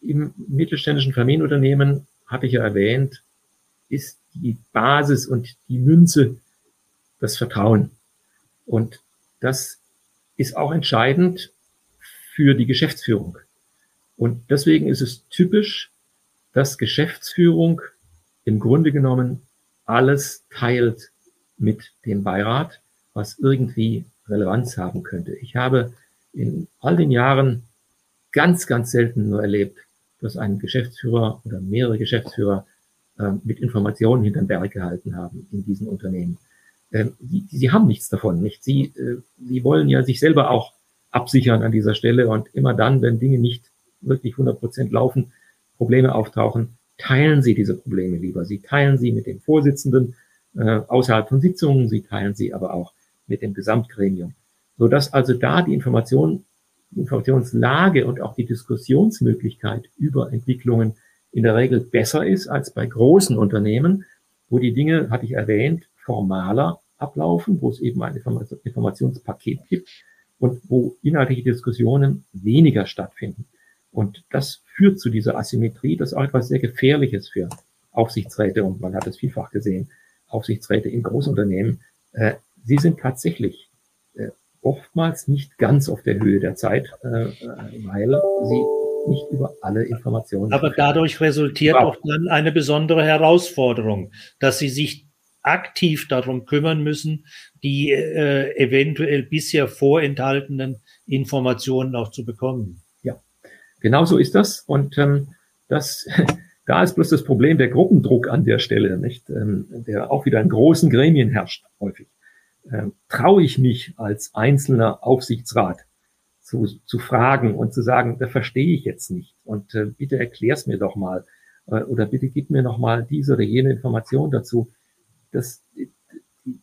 Im mittelständischen Familienunternehmen, hatte ich ja erwähnt, ist die Basis und die Münze das Vertrauen. Und das ist auch entscheidend für die Geschäftsführung. Und deswegen ist es typisch, dass Geschäftsführung im Grunde genommen alles teilt mit dem Beirat, was irgendwie Relevanz haben könnte. Ich habe in all den Jahren ganz, ganz selten nur erlebt, dass ein Geschäftsführer oder mehrere Geschäftsführer äh, mit Informationen hinterm Berg gehalten haben in diesen Unternehmen. Ähm, die, sie haben nichts davon, nicht? Sie, äh, sie wollen ja sich selber auch absichern an dieser Stelle und immer dann, wenn Dinge nicht wirklich 100 Prozent laufen, Probleme auftauchen, teilen Sie diese Probleme lieber. Sie teilen sie mit dem Vorsitzenden äh, außerhalb von Sitzungen, Sie teilen sie aber auch mit dem Gesamtgremium. Sodass also da die Information, die Informationslage und auch die Diskussionsmöglichkeit über Entwicklungen in der Regel besser ist als bei großen Unternehmen, wo die Dinge, hatte ich erwähnt, formaler ablaufen, wo es eben ein Informationspaket gibt und wo inhaltliche Diskussionen weniger stattfinden. Und das führt zu dieser Asymmetrie, das ist auch etwas sehr Gefährliches für Aufsichtsräte und man hat es vielfach gesehen, Aufsichtsräte in Großunternehmen, äh, sie sind tatsächlich äh, oftmals nicht ganz auf der Höhe der Zeit, äh, weil sie nicht über alle Informationen. Aber dadurch resultiert auch dann eine besondere Herausforderung, dass sie sich aktiv darum kümmern müssen, die äh, eventuell bisher vorenthaltenen Informationen auch zu bekommen. Ja, genau so ist das. Und ähm, das, da ist bloß das Problem der Gruppendruck an der Stelle, nicht, ähm, der auch wieder in großen Gremien herrscht häufig äh, traue ich mich als einzelner Aufsichtsrat zu, zu fragen und zu sagen, da verstehe ich jetzt nicht und äh, bitte erklär's mir doch mal äh, oder bitte gib mir noch mal diese oder jene Information dazu. Das,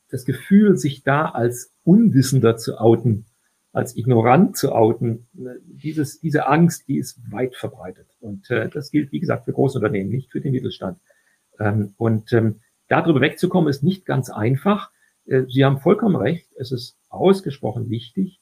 das Gefühl, sich da als Unwissender zu outen, als ignorant zu outen, äh, dieses, diese Angst, die ist weit verbreitet. Und äh, das gilt, wie gesagt, für Großunternehmen, nicht für den Mittelstand. Ähm, und ähm, darüber wegzukommen, ist nicht ganz einfach. Äh, Sie haben vollkommen recht. Es ist ausgesprochen wichtig,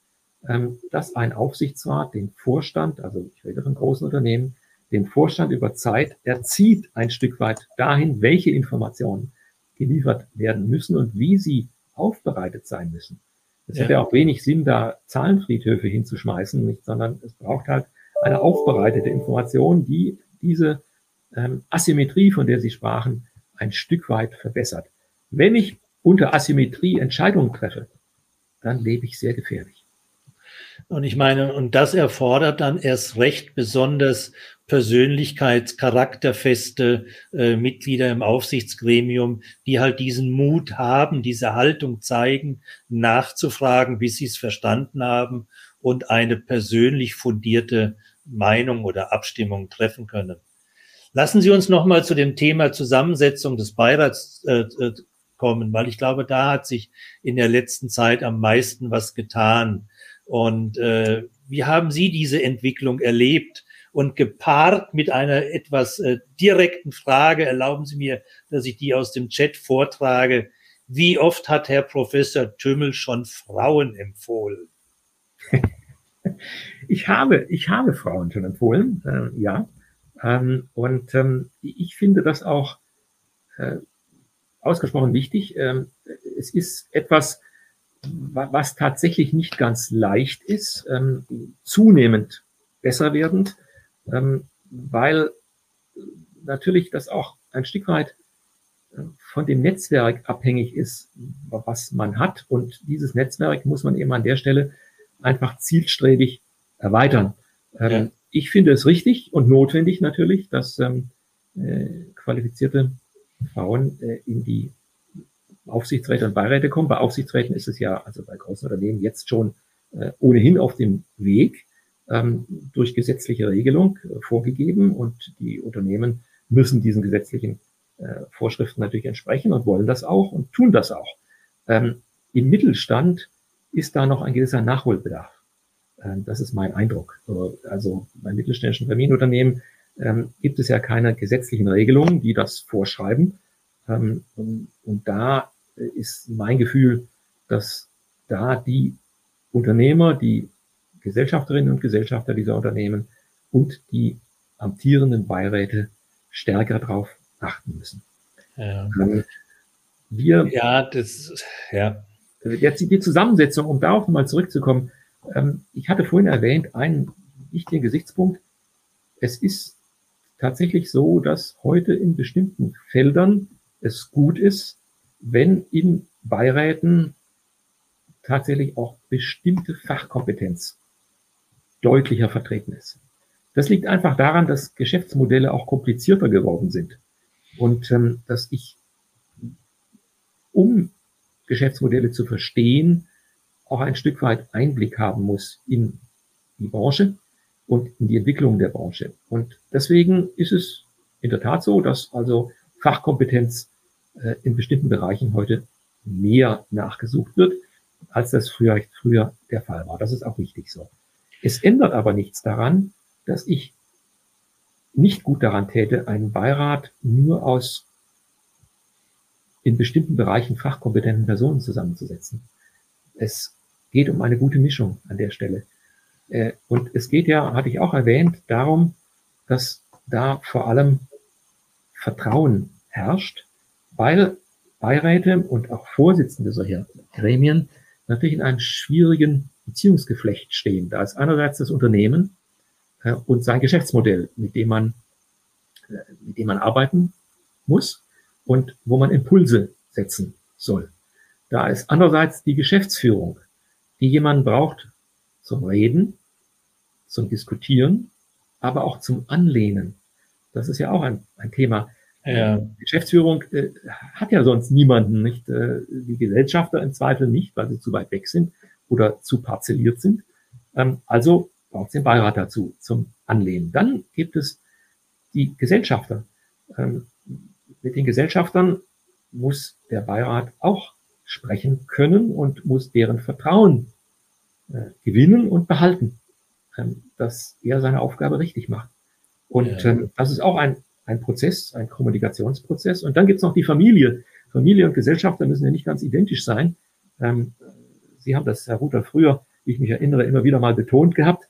ähm, dass ein Aufsichtsrat den Vorstand, also ich rede von großen Unternehmen, den Vorstand über Zeit erzieht ein Stück weit dahin, welche Informationen geliefert werden müssen und wie sie aufbereitet sein müssen. Es ja. hätte auch wenig Sinn, da Zahlenfriedhöfe hinzuschmeißen, nicht, sondern es braucht halt eine aufbereitete Information, die diese ähm, Asymmetrie, von der Sie sprachen, ein Stück weit verbessert. Wenn ich unter Asymmetrie Entscheidungen treffe, dann lebe ich sehr gefährlich. Und ich meine, und das erfordert dann erst recht besonders persönlichkeitscharakterfeste äh, Mitglieder im Aufsichtsgremium, die halt diesen Mut haben, diese Haltung zeigen, nachzufragen, wie sie es verstanden haben und eine persönlich fundierte Meinung oder Abstimmung treffen können. Lassen Sie uns nochmal zu dem Thema Zusammensetzung des Beirats äh, äh kommen, weil ich glaube, da hat sich in der letzten Zeit am meisten was getan. Und äh, wie haben Sie diese Entwicklung erlebt? und gepaart mit einer etwas äh, direkten Frage, erlauben Sie mir, dass ich die aus dem Chat vortrage. Wie oft hat Herr Professor Tümmel schon Frauen empfohlen? Ich habe, ich habe Frauen schon empfohlen, äh, ja. Ähm, und ähm, ich finde das auch äh, ausgesprochen wichtig. Ähm, es ist etwas, was tatsächlich nicht ganz leicht ist, ähm, zunehmend besser werdend, ähm, weil natürlich das auch ein Stück weit äh, von dem Netzwerk abhängig ist, was man hat. Und dieses Netzwerk muss man eben an der Stelle einfach zielstrebig erweitern. Ähm, ja. Ich finde es richtig und notwendig natürlich, dass ähm, äh, qualifizierte Frauen äh, in die Aufsichtsräte und Beiräte kommen. Bei Aufsichtsräten ist es ja, also bei großen Unternehmen jetzt schon äh, ohnehin auf dem Weg ähm, durch gesetzliche Regelung äh, vorgegeben und die Unternehmen müssen diesen gesetzlichen äh, Vorschriften natürlich entsprechen und wollen das auch und tun das auch. Ähm, Im Mittelstand ist da noch ein gewisser Nachholbedarf. Ähm, das ist mein Eindruck. Also bei mittelständischen Familienunternehmen ähm, gibt es ja keine gesetzlichen Regelungen, die das vorschreiben. Ähm, und da ist mein Gefühl, dass da die Unternehmer, die Gesellschafterinnen und Gesellschafter dieser Unternehmen und die amtierenden Beiräte stärker darauf achten müssen. Ja. wir, ja, das, ja. Jetzt die Zusammensetzung, um darauf mal zurückzukommen. Ähm, ich hatte vorhin erwähnt, einen wichtigen Gesichtspunkt. Es ist tatsächlich so, dass heute in bestimmten Feldern es gut ist, wenn in Beiräten tatsächlich auch bestimmte Fachkompetenz deutlicher vertreten ist. Das liegt einfach daran, dass Geschäftsmodelle auch komplizierter geworden sind und ähm, dass ich, um Geschäftsmodelle zu verstehen, auch ein Stück weit Einblick haben muss in die Branche und in die Entwicklung der Branche. Und deswegen ist es in der Tat so, dass also Fachkompetenz in bestimmten Bereichen heute mehr nachgesucht wird, als das früher, früher der Fall war. Das ist auch richtig so. Es ändert aber nichts daran, dass ich nicht gut daran täte, einen Beirat nur aus in bestimmten Bereichen fachkompetenten Personen zusammenzusetzen. Es geht um eine gute Mischung an der Stelle. Äh, und es geht ja, hatte ich auch erwähnt, darum, dass da vor allem Vertrauen herrscht, Beiräte und auch Vorsitzende solcher Gremien natürlich in einem schwierigen Beziehungsgeflecht stehen. Da ist einerseits das Unternehmen äh, und sein Geschäftsmodell, mit dem man, äh, mit dem man arbeiten muss und wo man Impulse setzen soll. Da ist andererseits die Geschäftsführung, die jemanden braucht zum Reden, zum Diskutieren, aber auch zum Anlehnen. Das ist ja auch ein, ein Thema. Ja. Geschäftsführung äh, hat ja sonst niemanden, nicht? Äh, die Gesellschafter im Zweifel nicht, weil sie zu weit weg sind oder zu parzelliert sind. Ähm, also braucht es den Beirat dazu zum Anlehnen. Dann gibt es die Gesellschafter. Ähm, mit den Gesellschaftern muss der Beirat auch sprechen können und muss deren Vertrauen äh, gewinnen und behalten, ähm, dass er seine Aufgabe richtig macht. Und ja. ähm, das ist auch ein, ein Prozess, ein Kommunikationsprozess. Und dann gibt's noch die Familie. Familie und Gesellschafter müssen ja nicht ganz identisch sein. Ähm, Sie haben das, Herr Ruther, früher, wie ich mich erinnere, immer wieder mal betont gehabt,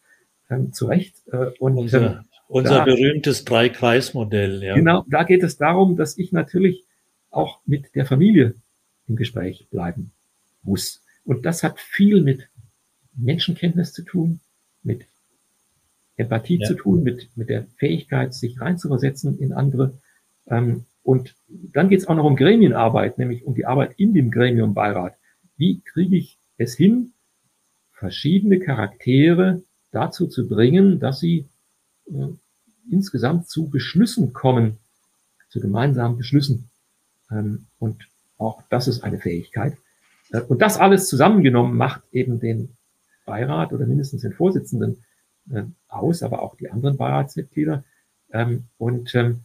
ähm, zu Recht. Äh, und, unser, ähm, unser da, berühmtes Drei-Kreis-Modell. Ja. Genau, da geht es darum, dass ich natürlich auch mit der Familie im Gespräch bleiben muss. Und das hat viel mit Menschenkenntnis zu tun, mit Empathie ja. zu tun, mit, mit der Fähigkeit, sich reinzuversetzen in andere. Ähm, und dann geht es auch noch um Gremienarbeit, nämlich um die Arbeit in dem Gremiumbeirat. Wie kriege ich es hin, verschiedene Charaktere dazu zu bringen, dass sie äh, insgesamt zu Beschlüssen kommen, zu gemeinsamen Beschlüssen. Ähm, und auch das ist eine Fähigkeit. Äh, und das alles zusammengenommen macht eben den Beirat oder mindestens den Vorsitzenden aus, aber auch die anderen Beiratsmitglieder. Ähm, und ähm,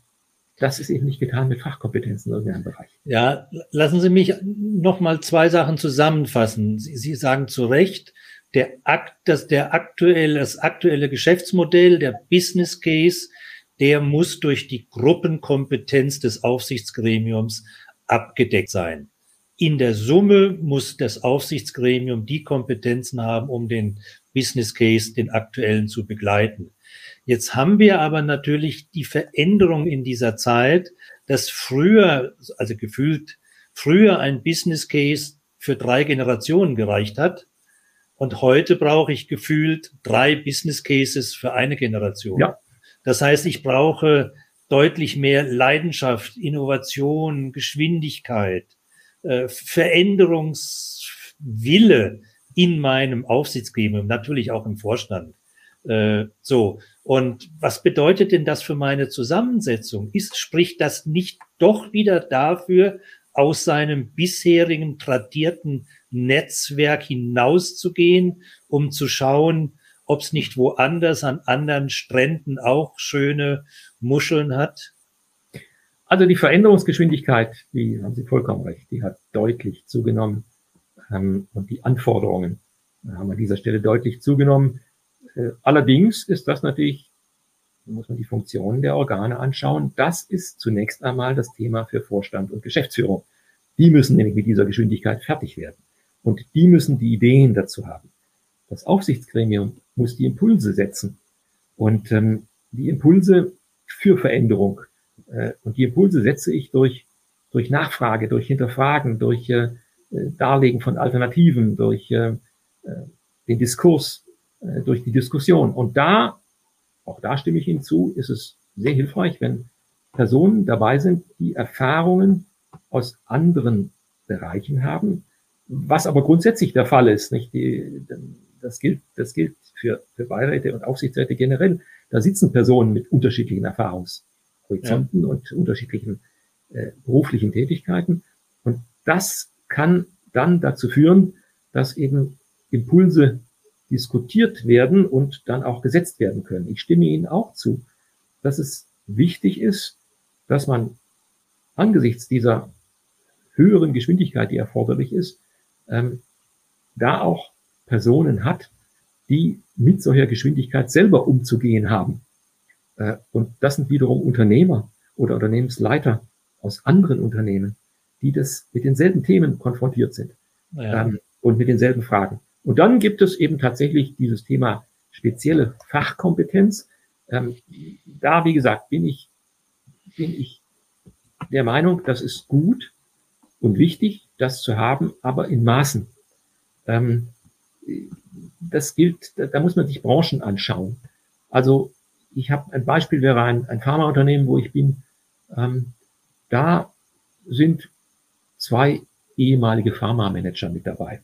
das ist eben nicht getan mit Fachkompetenzen in irgendeinem Bereich. Ja, lassen Sie mich noch mal zwei Sachen zusammenfassen. Sie, Sie sagen zu Recht, der, Akt, das, der aktuelle, das aktuelle Geschäftsmodell, der Business Case, der muss durch die Gruppenkompetenz des Aufsichtsgremiums abgedeckt sein. In der Summe muss das Aufsichtsgremium die Kompetenzen haben, um den Business Case, den aktuellen zu begleiten. Jetzt haben wir aber natürlich die Veränderung in dieser Zeit, dass früher, also gefühlt früher ein Business Case für drei Generationen gereicht hat. Und heute brauche ich gefühlt drei Business Cases für eine Generation. Ja. Das heißt, ich brauche deutlich mehr Leidenschaft, Innovation, Geschwindigkeit, äh, Veränderungswille in meinem Aufsichtsgremium, natürlich auch im Vorstand. Äh, so. Und was bedeutet denn das für meine Zusammensetzung? Ist, spricht das nicht doch wieder dafür, aus seinem bisherigen tradierten Netzwerk hinauszugehen, um zu schauen, ob es nicht woanders an anderen Stränden auch schöne Muscheln hat? Also die Veränderungsgeschwindigkeit, die haben Sie vollkommen recht, die hat deutlich zugenommen ähm, und die Anforderungen haben an dieser Stelle deutlich zugenommen. Äh, allerdings ist das natürlich, muss man die Funktionen der Organe anschauen. Das ist zunächst einmal das Thema für Vorstand und Geschäftsführung. Die müssen nämlich mit dieser Geschwindigkeit fertig werden. Und die müssen die Ideen dazu haben. Das Aufsichtsgremium muss die Impulse setzen. Und ähm, die Impulse für Veränderung. Äh, und die Impulse setze ich durch, durch Nachfrage, durch Hinterfragen, durch äh, Darlegen von Alternativen, durch äh, den Diskurs, durch die Diskussion. Und da, auch da stimme ich Ihnen zu, ist es sehr hilfreich, wenn Personen dabei sind, die Erfahrungen aus anderen Bereichen haben, was aber grundsätzlich der Fall ist. Nicht? Die, das gilt, das gilt für, für Beiräte und Aufsichtsräte generell. Da sitzen Personen mit unterschiedlichen Erfahrungshorizonten ja. und unterschiedlichen äh, beruflichen Tätigkeiten. Und das kann dann dazu führen, dass eben Impulse diskutiert werden und dann auch gesetzt werden können. Ich stimme Ihnen auch zu, dass es wichtig ist, dass man angesichts dieser höheren Geschwindigkeit, die erforderlich ist, ähm, da auch Personen hat, die mit solcher Geschwindigkeit selber umzugehen haben. Äh, und das sind wiederum Unternehmer oder Unternehmensleiter aus anderen Unternehmen, die das mit denselben Themen konfrontiert sind ja. ähm, und mit denselben Fragen. Und dann gibt es eben tatsächlich dieses Thema spezielle Fachkompetenz. Ähm, da, wie gesagt, bin ich, bin ich der Meinung, das ist gut und wichtig, das zu haben, aber in Maßen. Ähm, das gilt, da, da, muss man sich Branchen anschauen. Also ich habe ein Beispiel wäre ein, ein Pharmaunternehmen, wo ich bin. Ähm, da sind zwei ehemalige Pharma-Manager mit dabei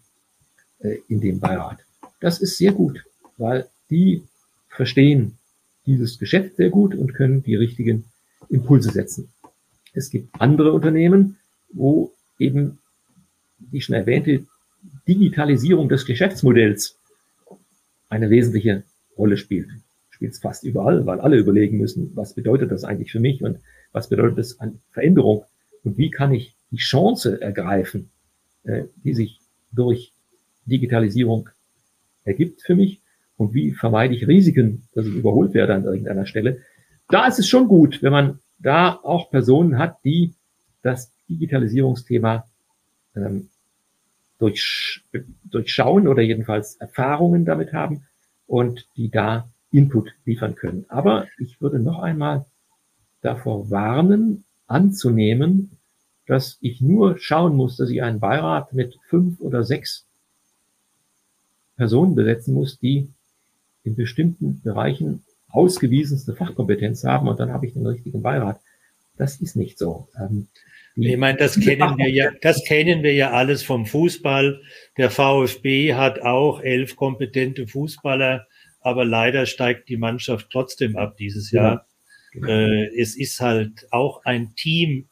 äh, in dem Beirat. Das ist sehr gut, weil die verstehen dieses Geschäft sehr gut und können die richtigen Impulse setzen. Es gibt andere Unternehmen, wo eben die schon erwähnte Digitalisierung des Geschäftsmodells eine wesentliche Rolle spielt. Spielt es fast überall, weil alle überlegen müssen, was bedeutet das eigentlich für mich und was bedeutet das an Veränderung und wie kann ich die Chance ergreifen, äh, die sich durch Digitalisierung ergibt für mich und wie vermeide ich Risiken, dass ich überholt werde an irgendeiner Stelle. Da ist es schon gut, wenn man da auch Personen hat, die das Digitalisierungsthema ähm, durch, durchschauen oder jedenfalls Erfahrungen damit haben und die da Input liefern können. Aber ich würde noch einmal davor warnen, anzunehmen, dass ich nur schauen muss, dass ich einen Beirat mit fünf oder sechs Personen besetzen muss, die in bestimmten Bereichen ausgewiesenste Fachkompetenz haben und dann habe ich den richtigen Beirat. Das ist nicht so. Ähm, ich meine, das kennen wir ja, das kennen wir ja alles vom Fußball. Der VfB hat auch elf kompetente Fußballer, aber leider steigt die Mannschaft trotzdem ab dieses Jahr. Ja, genau. äh, es ist halt auch ein Teamsport,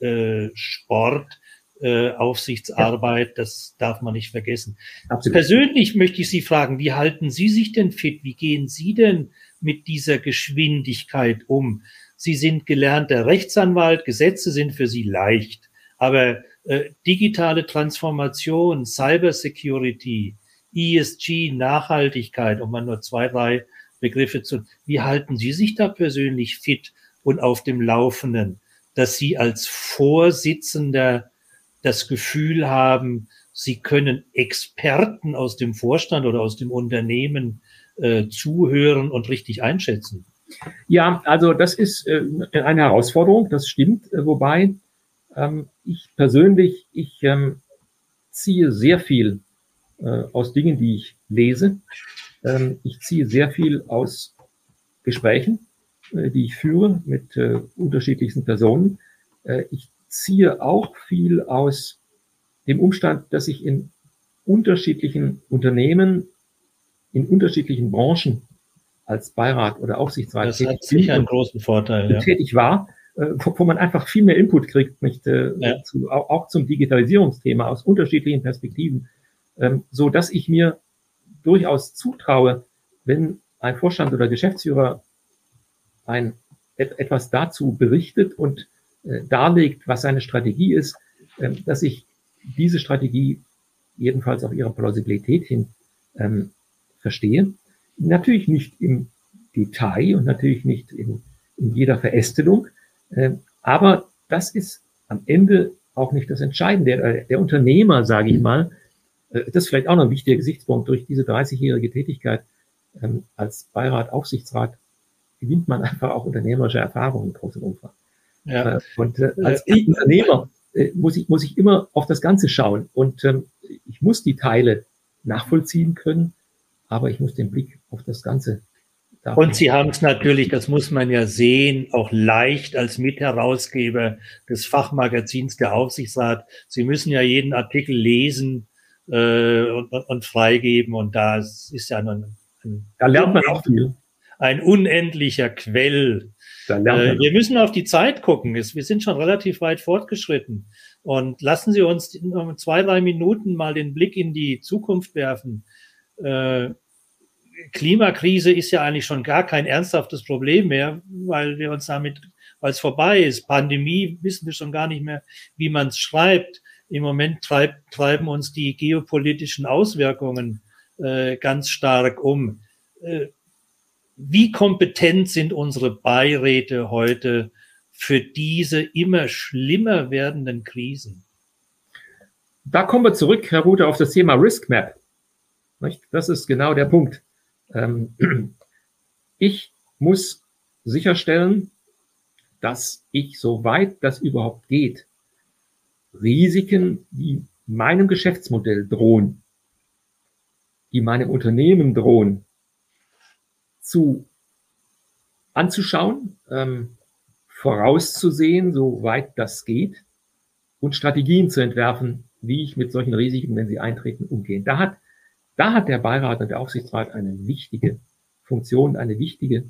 äh, Sport, äh, Aufsichtsarbeit, das darf man nicht vergessen. Absolut. Persönlich möchte ich Sie fragen, wie halten Sie sich denn fit? Wie gehen Sie denn mit dieser Geschwindigkeit um? Sie sind gelernter Rechtsanwalt, Gesetze sind für Sie leicht, aber äh, digitale Transformation, Cybersecurity, ESG, Nachhaltigkeit, um mal nur zwei, drei Begriffe zu. Wie halten Sie sich da persönlich fit und auf dem Laufenden, dass Sie als Vorsitzender das Gefühl haben, Sie können Experten aus dem Vorstand oder aus dem Unternehmen äh, zuhören und richtig einschätzen? Ja, also das ist äh, eine Herausforderung, das stimmt, äh, wobei ähm, ich persönlich, ich ähm, ziehe sehr viel äh, aus Dingen, die ich lese. Ähm, ich ziehe sehr viel aus Gesprächen, äh, die ich führe mit äh, unterschiedlichsten Personen. Äh, ich ziehe auch viel aus dem Umstand, dass ich in unterschiedlichen Unternehmen, in unterschiedlichen Branchen als Beirat oder Aufsichtsrat das hat sicher einen großen Vorteil, ja. tätig war, äh, wo, man einfach viel mehr Input kriegt, nicht, äh, ja. zu, auch, zum Digitalisierungsthema aus unterschiedlichen Perspektiven, ähm, so dass ich mir durchaus zutraue, wenn ein Vorstand oder Geschäftsführer ein, et, etwas dazu berichtet und äh, darlegt, was seine Strategie ist, äh, dass ich diese Strategie jedenfalls auf ihre Plausibilität hin ähm, verstehe. Natürlich nicht im Detail und natürlich nicht in, in jeder Verästelung, äh, aber das ist am Ende auch nicht das Entscheidende. Der, der Unternehmer, sage ich mal, das ist vielleicht auch noch ein wichtiger Gesichtspunkt, durch diese 30-jährige Tätigkeit ähm, als Beirat, Aufsichtsrat gewinnt man einfach auch unternehmerische Erfahrungen in großem Umfang. Ja. Äh, und äh, als ich, Unternehmer äh, muss, ich, muss ich immer auf das Ganze schauen und ähm, ich muss die Teile nachvollziehen können aber ich muss den Blick auf das Ganze. Und Sie haben es natürlich, das muss man ja sehen, auch leicht als Mitherausgeber des Fachmagazins der Aufsichtsrat. Sie müssen ja jeden Artikel lesen äh, und, und freigeben und da ist ja ein, ein da lernt man auch viel. Ein unendlicher Quell. Äh, wir müssen auf die Zeit gucken. Wir sind schon relativ weit fortgeschritten. Und lassen Sie uns in zwei, drei Minuten mal den Blick in die Zukunft werfen äh, Klimakrise ist ja eigentlich schon gar kein ernsthaftes Problem mehr, weil wir uns damit, weil es vorbei ist. Pandemie wissen wir schon gar nicht mehr, wie man es schreibt. Im Moment treib, treiben uns die geopolitischen Auswirkungen äh, ganz stark um. Äh, wie kompetent sind unsere Beiräte heute für diese immer schlimmer werdenden Krisen? Da kommen wir zurück, Herr Rute, auf das Thema Risk Map. Das ist genau der Punkt. Ähm, ich muss sicherstellen, dass ich, soweit das überhaupt geht, Risiken, die meinem Geschäftsmodell drohen, die meinem Unternehmen drohen, zu anzuschauen, ähm, vorauszusehen, soweit das geht, und Strategien zu entwerfen, wie ich mit solchen Risiken, wenn sie eintreten, umgehe. Da hat da hat der Beirat und der Aufsichtsrat eine wichtige Funktion, eine wichtige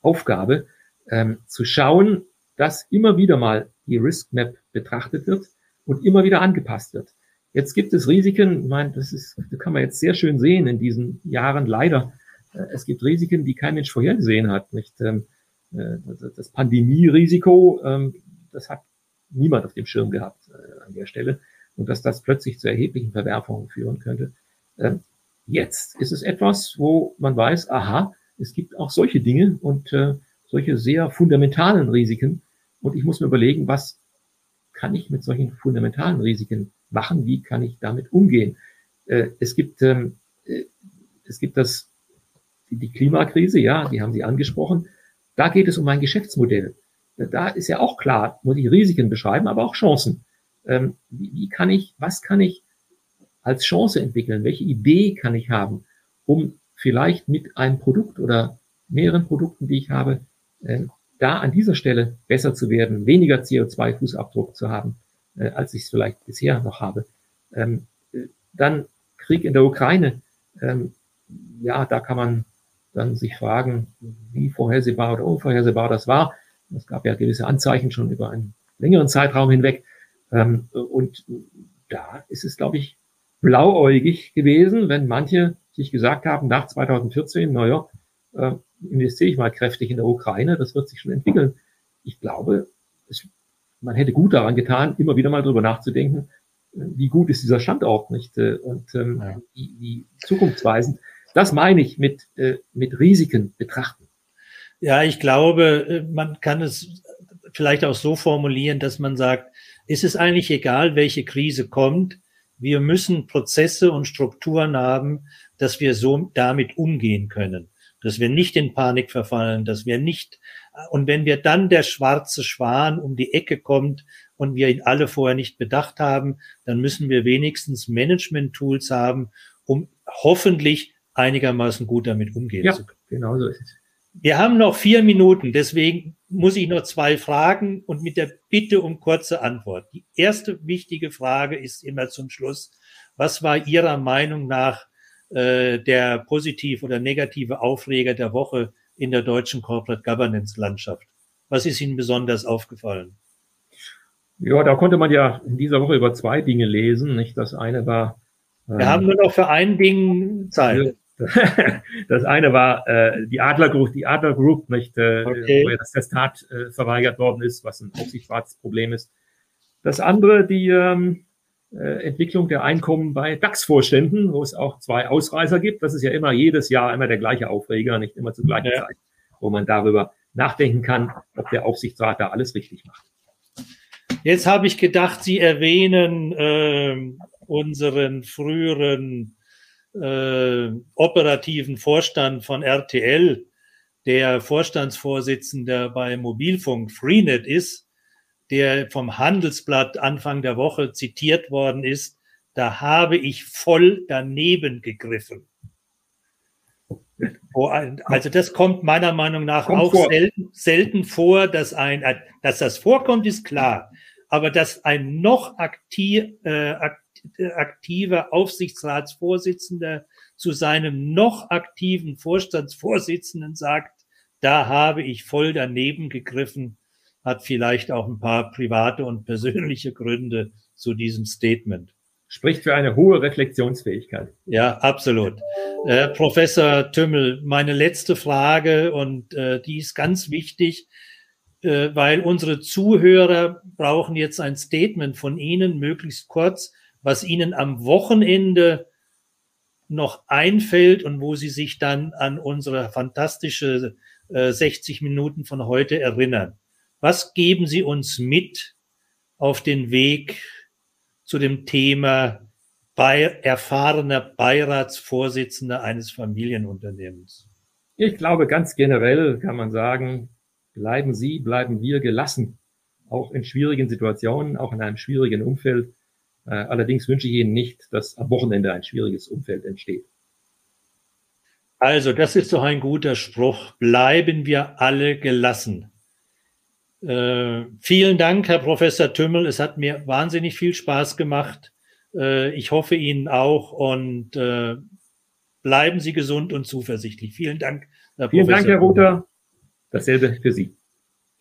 Aufgabe, ähm, zu schauen, dass immer wieder mal die Risk Map betrachtet wird und immer wieder angepasst wird. Jetzt gibt es Risiken, ich meine, das ist, das kann man jetzt sehr schön sehen in diesen Jahren leider. Äh, es gibt Risiken, die kein Mensch vorhergesehen hat. Nicht ähm, äh, das Pandemierisiko, ähm, das hat niemand auf dem Schirm gehabt äh, an der Stelle und dass das plötzlich zu erheblichen Verwerfungen führen könnte. Ähm, Jetzt ist es etwas, wo man weiß, aha, es gibt auch solche Dinge und solche sehr fundamentalen Risiken. Und ich muss mir überlegen, was kann ich mit solchen fundamentalen Risiken machen? Wie kann ich damit umgehen? Äh, es gibt, ähm, äh, es gibt das, die, Klimakrise, ja, die haben Sie angesprochen. Da geht es um mein Geschäftsmodell. Da ist ja auch klar, muss ich Risiken beschreiben, aber auch Chancen. Ähm, wie, kann ich, was kann ich als Chance entwickeln? Welche Idee kann ich haben, um vielleicht mit einem Produkt oder mehreren Produkten, die ich habe, äh, da an dieser Stelle besser zu werden, weniger CO2-Fußabdruck zu haben, äh, als ich es vielleicht bisher noch habe. Ähm, äh, dann Krieg in der Ukraine. Ähm, ja, da kann man dann sich fragen, wie vorhersehbar oder unvorhersehbar das war. Es gab ja gewisse Anzeichen schon über einen längeren Zeitraum hinweg. Ähm, und da ist es, glaube ich, blauäugig gewesen, wenn manche sich gesagt haben, nach 2014, naja, äh, investiere ich mal kräftig in der Ukraine, das wird sich schon entwickeln. Ich glaube, es, man hätte gut daran getan, immer wieder mal drüber nachzudenken, wie gut ist dieser Standort nicht äh, und ähm, ja. wie, wie zukunftsweisend. Das meine ich mit, äh, mit Risiken betrachten. Ja, ich glaube, äh, man kann es vielleicht auch so formulieren, dass man sagt, ist es eigentlich egal, welche Krise kommt, wir müssen Prozesse und Strukturen haben, dass wir so damit umgehen können, dass wir nicht in Panik verfallen, dass wir nicht, und wenn wir dann der schwarze Schwan um die Ecke kommt und wir ihn alle vorher nicht bedacht haben, dann müssen wir wenigstens Management-Tools haben, um hoffentlich einigermaßen gut damit umgehen ja, zu können. Genau so ist es. Wir haben noch vier Minuten, deswegen muss ich noch zwei Fragen und mit der Bitte um kurze Antwort. Die erste wichtige Frage ist immer zum Schluss, was war Ihrer Meinung nach äh, der positiv oder negative Aufreger der Woche in der deutschen Corporate Governance Landschaft? Was ist Ihnen besonders aufgefallen? Ja, da konnte man ja in dieser Woche über zwei Dinge lesen. Nicht? Das eine war. Wir ähm, haben nur noch für ein Ding Zeit. Das eine war äh, die Adler Group, die Adler Group, nicht, äh, okay. wo ja das Testat äh, verweigert worden ist, was ein Aufsichtsratsproblem ist. Das andere, die ähm, äh, Entwicklung der Einkommen bei DAX-Vorständen, wo es auch zwei Ausreißer gibt. Das ist ja immer jedes Jahr immer der gleiche Aufreger, nicht immer zur gleichen ja. Zeit, wo man darüber nachdenken kann, ob der Aufsichtsrat da alles richtig macht. Jetzt habe ich gedacht, Sie erwähnen äh, unseren früheren äh, operativen Vorstand von RTL, der Vorstandsvorsitzender bei Mobilfunk Freenet ist, der vom Handelsblatt Anfang der Woche zitiert worden ist, da habe ich voll daneben gegriffen. Also das kommt meiner Meinung nach kommt auch vor. Selten, selten vor, dass ein, dass das vorkommt, ist klar. Aber dass ein noch aktiv, äh, aktiver Aufsichtsratsvorsitzender zu seinem noch aktiven Vorstandsvorsitzenden sagt, da habe ich voll daneben gegriffen, hat vielleicht auch ein paar private und persönliche Gründe zu diesem Statement. Spricht für eine hohe Reflexionsfähigkeit. Ja, absolut. Äh, Professor Tümmel, meine letzte Frage und äh, die ist ganz wichtig, äh, weil unsere Zuhörer brauchen jetzt ein Statement von Ihnen, möglichst kurz, was ihnen am Wochenende noch einfällt und wo sie sich dann an unsere fantastische äh, 60 Minuten von heute erinnern. Was geben Sie uns mit auf den Weg zu dem Thema bei erfahrener Beiratsvorsitzender eines Familienunternehmens? Ich glaube, ganz generell kann man sagen, bleiben Sie, bleiben wir gelassen, auch in schwierigen Situationen, auch in einem schwierigen Umfeld. Äh, allerdings wünsche ich Ihnen nicht, dass am Wochenende ein schwieriges Umfeld entsteht. Also, das ist doch ein guter Spruch. Bleiben wir alle gelassen. Äh, vielen Dank, Herr Professor Tümmel. Es hat mir wahnsinnig viel Spaß gemacht. Äh, ich hoffe Ihnen auch und äh, bleiben Sie gesund und zuversichtlich. Vielen Dank, Herr Vielen Professor Dank, Herr Ruther. Dasselbe für Sie.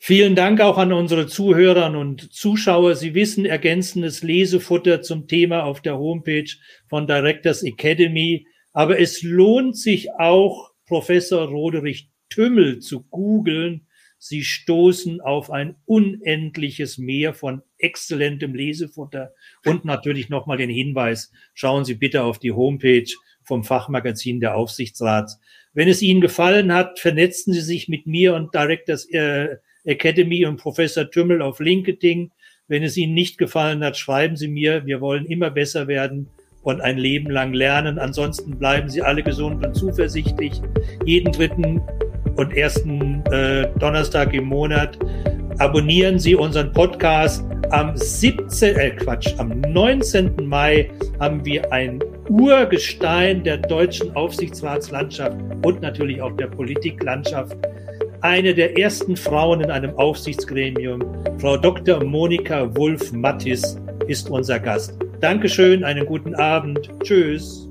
Vielen Dank auch an unsere Zuhörer und Zuschauer. Sie wissen, ergänzendes Lesefutter zum Thema auf der Homepage von Directors Academy. Aber es lohnt sich auch, Professor Roderich Tümmel zu googeln. Sie stoßen auf ein unendliches Meer von exzellentem Lesefutter. Und natürlich nochmal den Hinweis, schauen Sie bitte auf die Homepage vom Fachmagazin der Aufsichtsrats. Wenn es Ihnen gefallen hat, vernetzen Sie sich mit mir und Directors äh, Academy und Professor Tümmel auf LinkedIn. Wenn es Ihnen nicht gefallen hat, schreiben Sie mir. Wir wollen immer besser werden und ein Leben lang lernen. Ansonsten bleiben Sie alle gesund und zuversichtlich. Jeden dritten und ersten äh, Donnerstag im Monat abonnieren Sie unseren Podcast. Am 17, äh Quatsch, am 19. Mai haben wir ein Urgestein der deutschen Aufsichtsratslandschaft und natürlich auch der Politiklandschaft eine der ersten Frauen in einem Aufsichtsgremium, Frau Dr. Monika Wulf-Mattis, ist unser Gast. Dankeschön, einen guten Abend. Tschüss.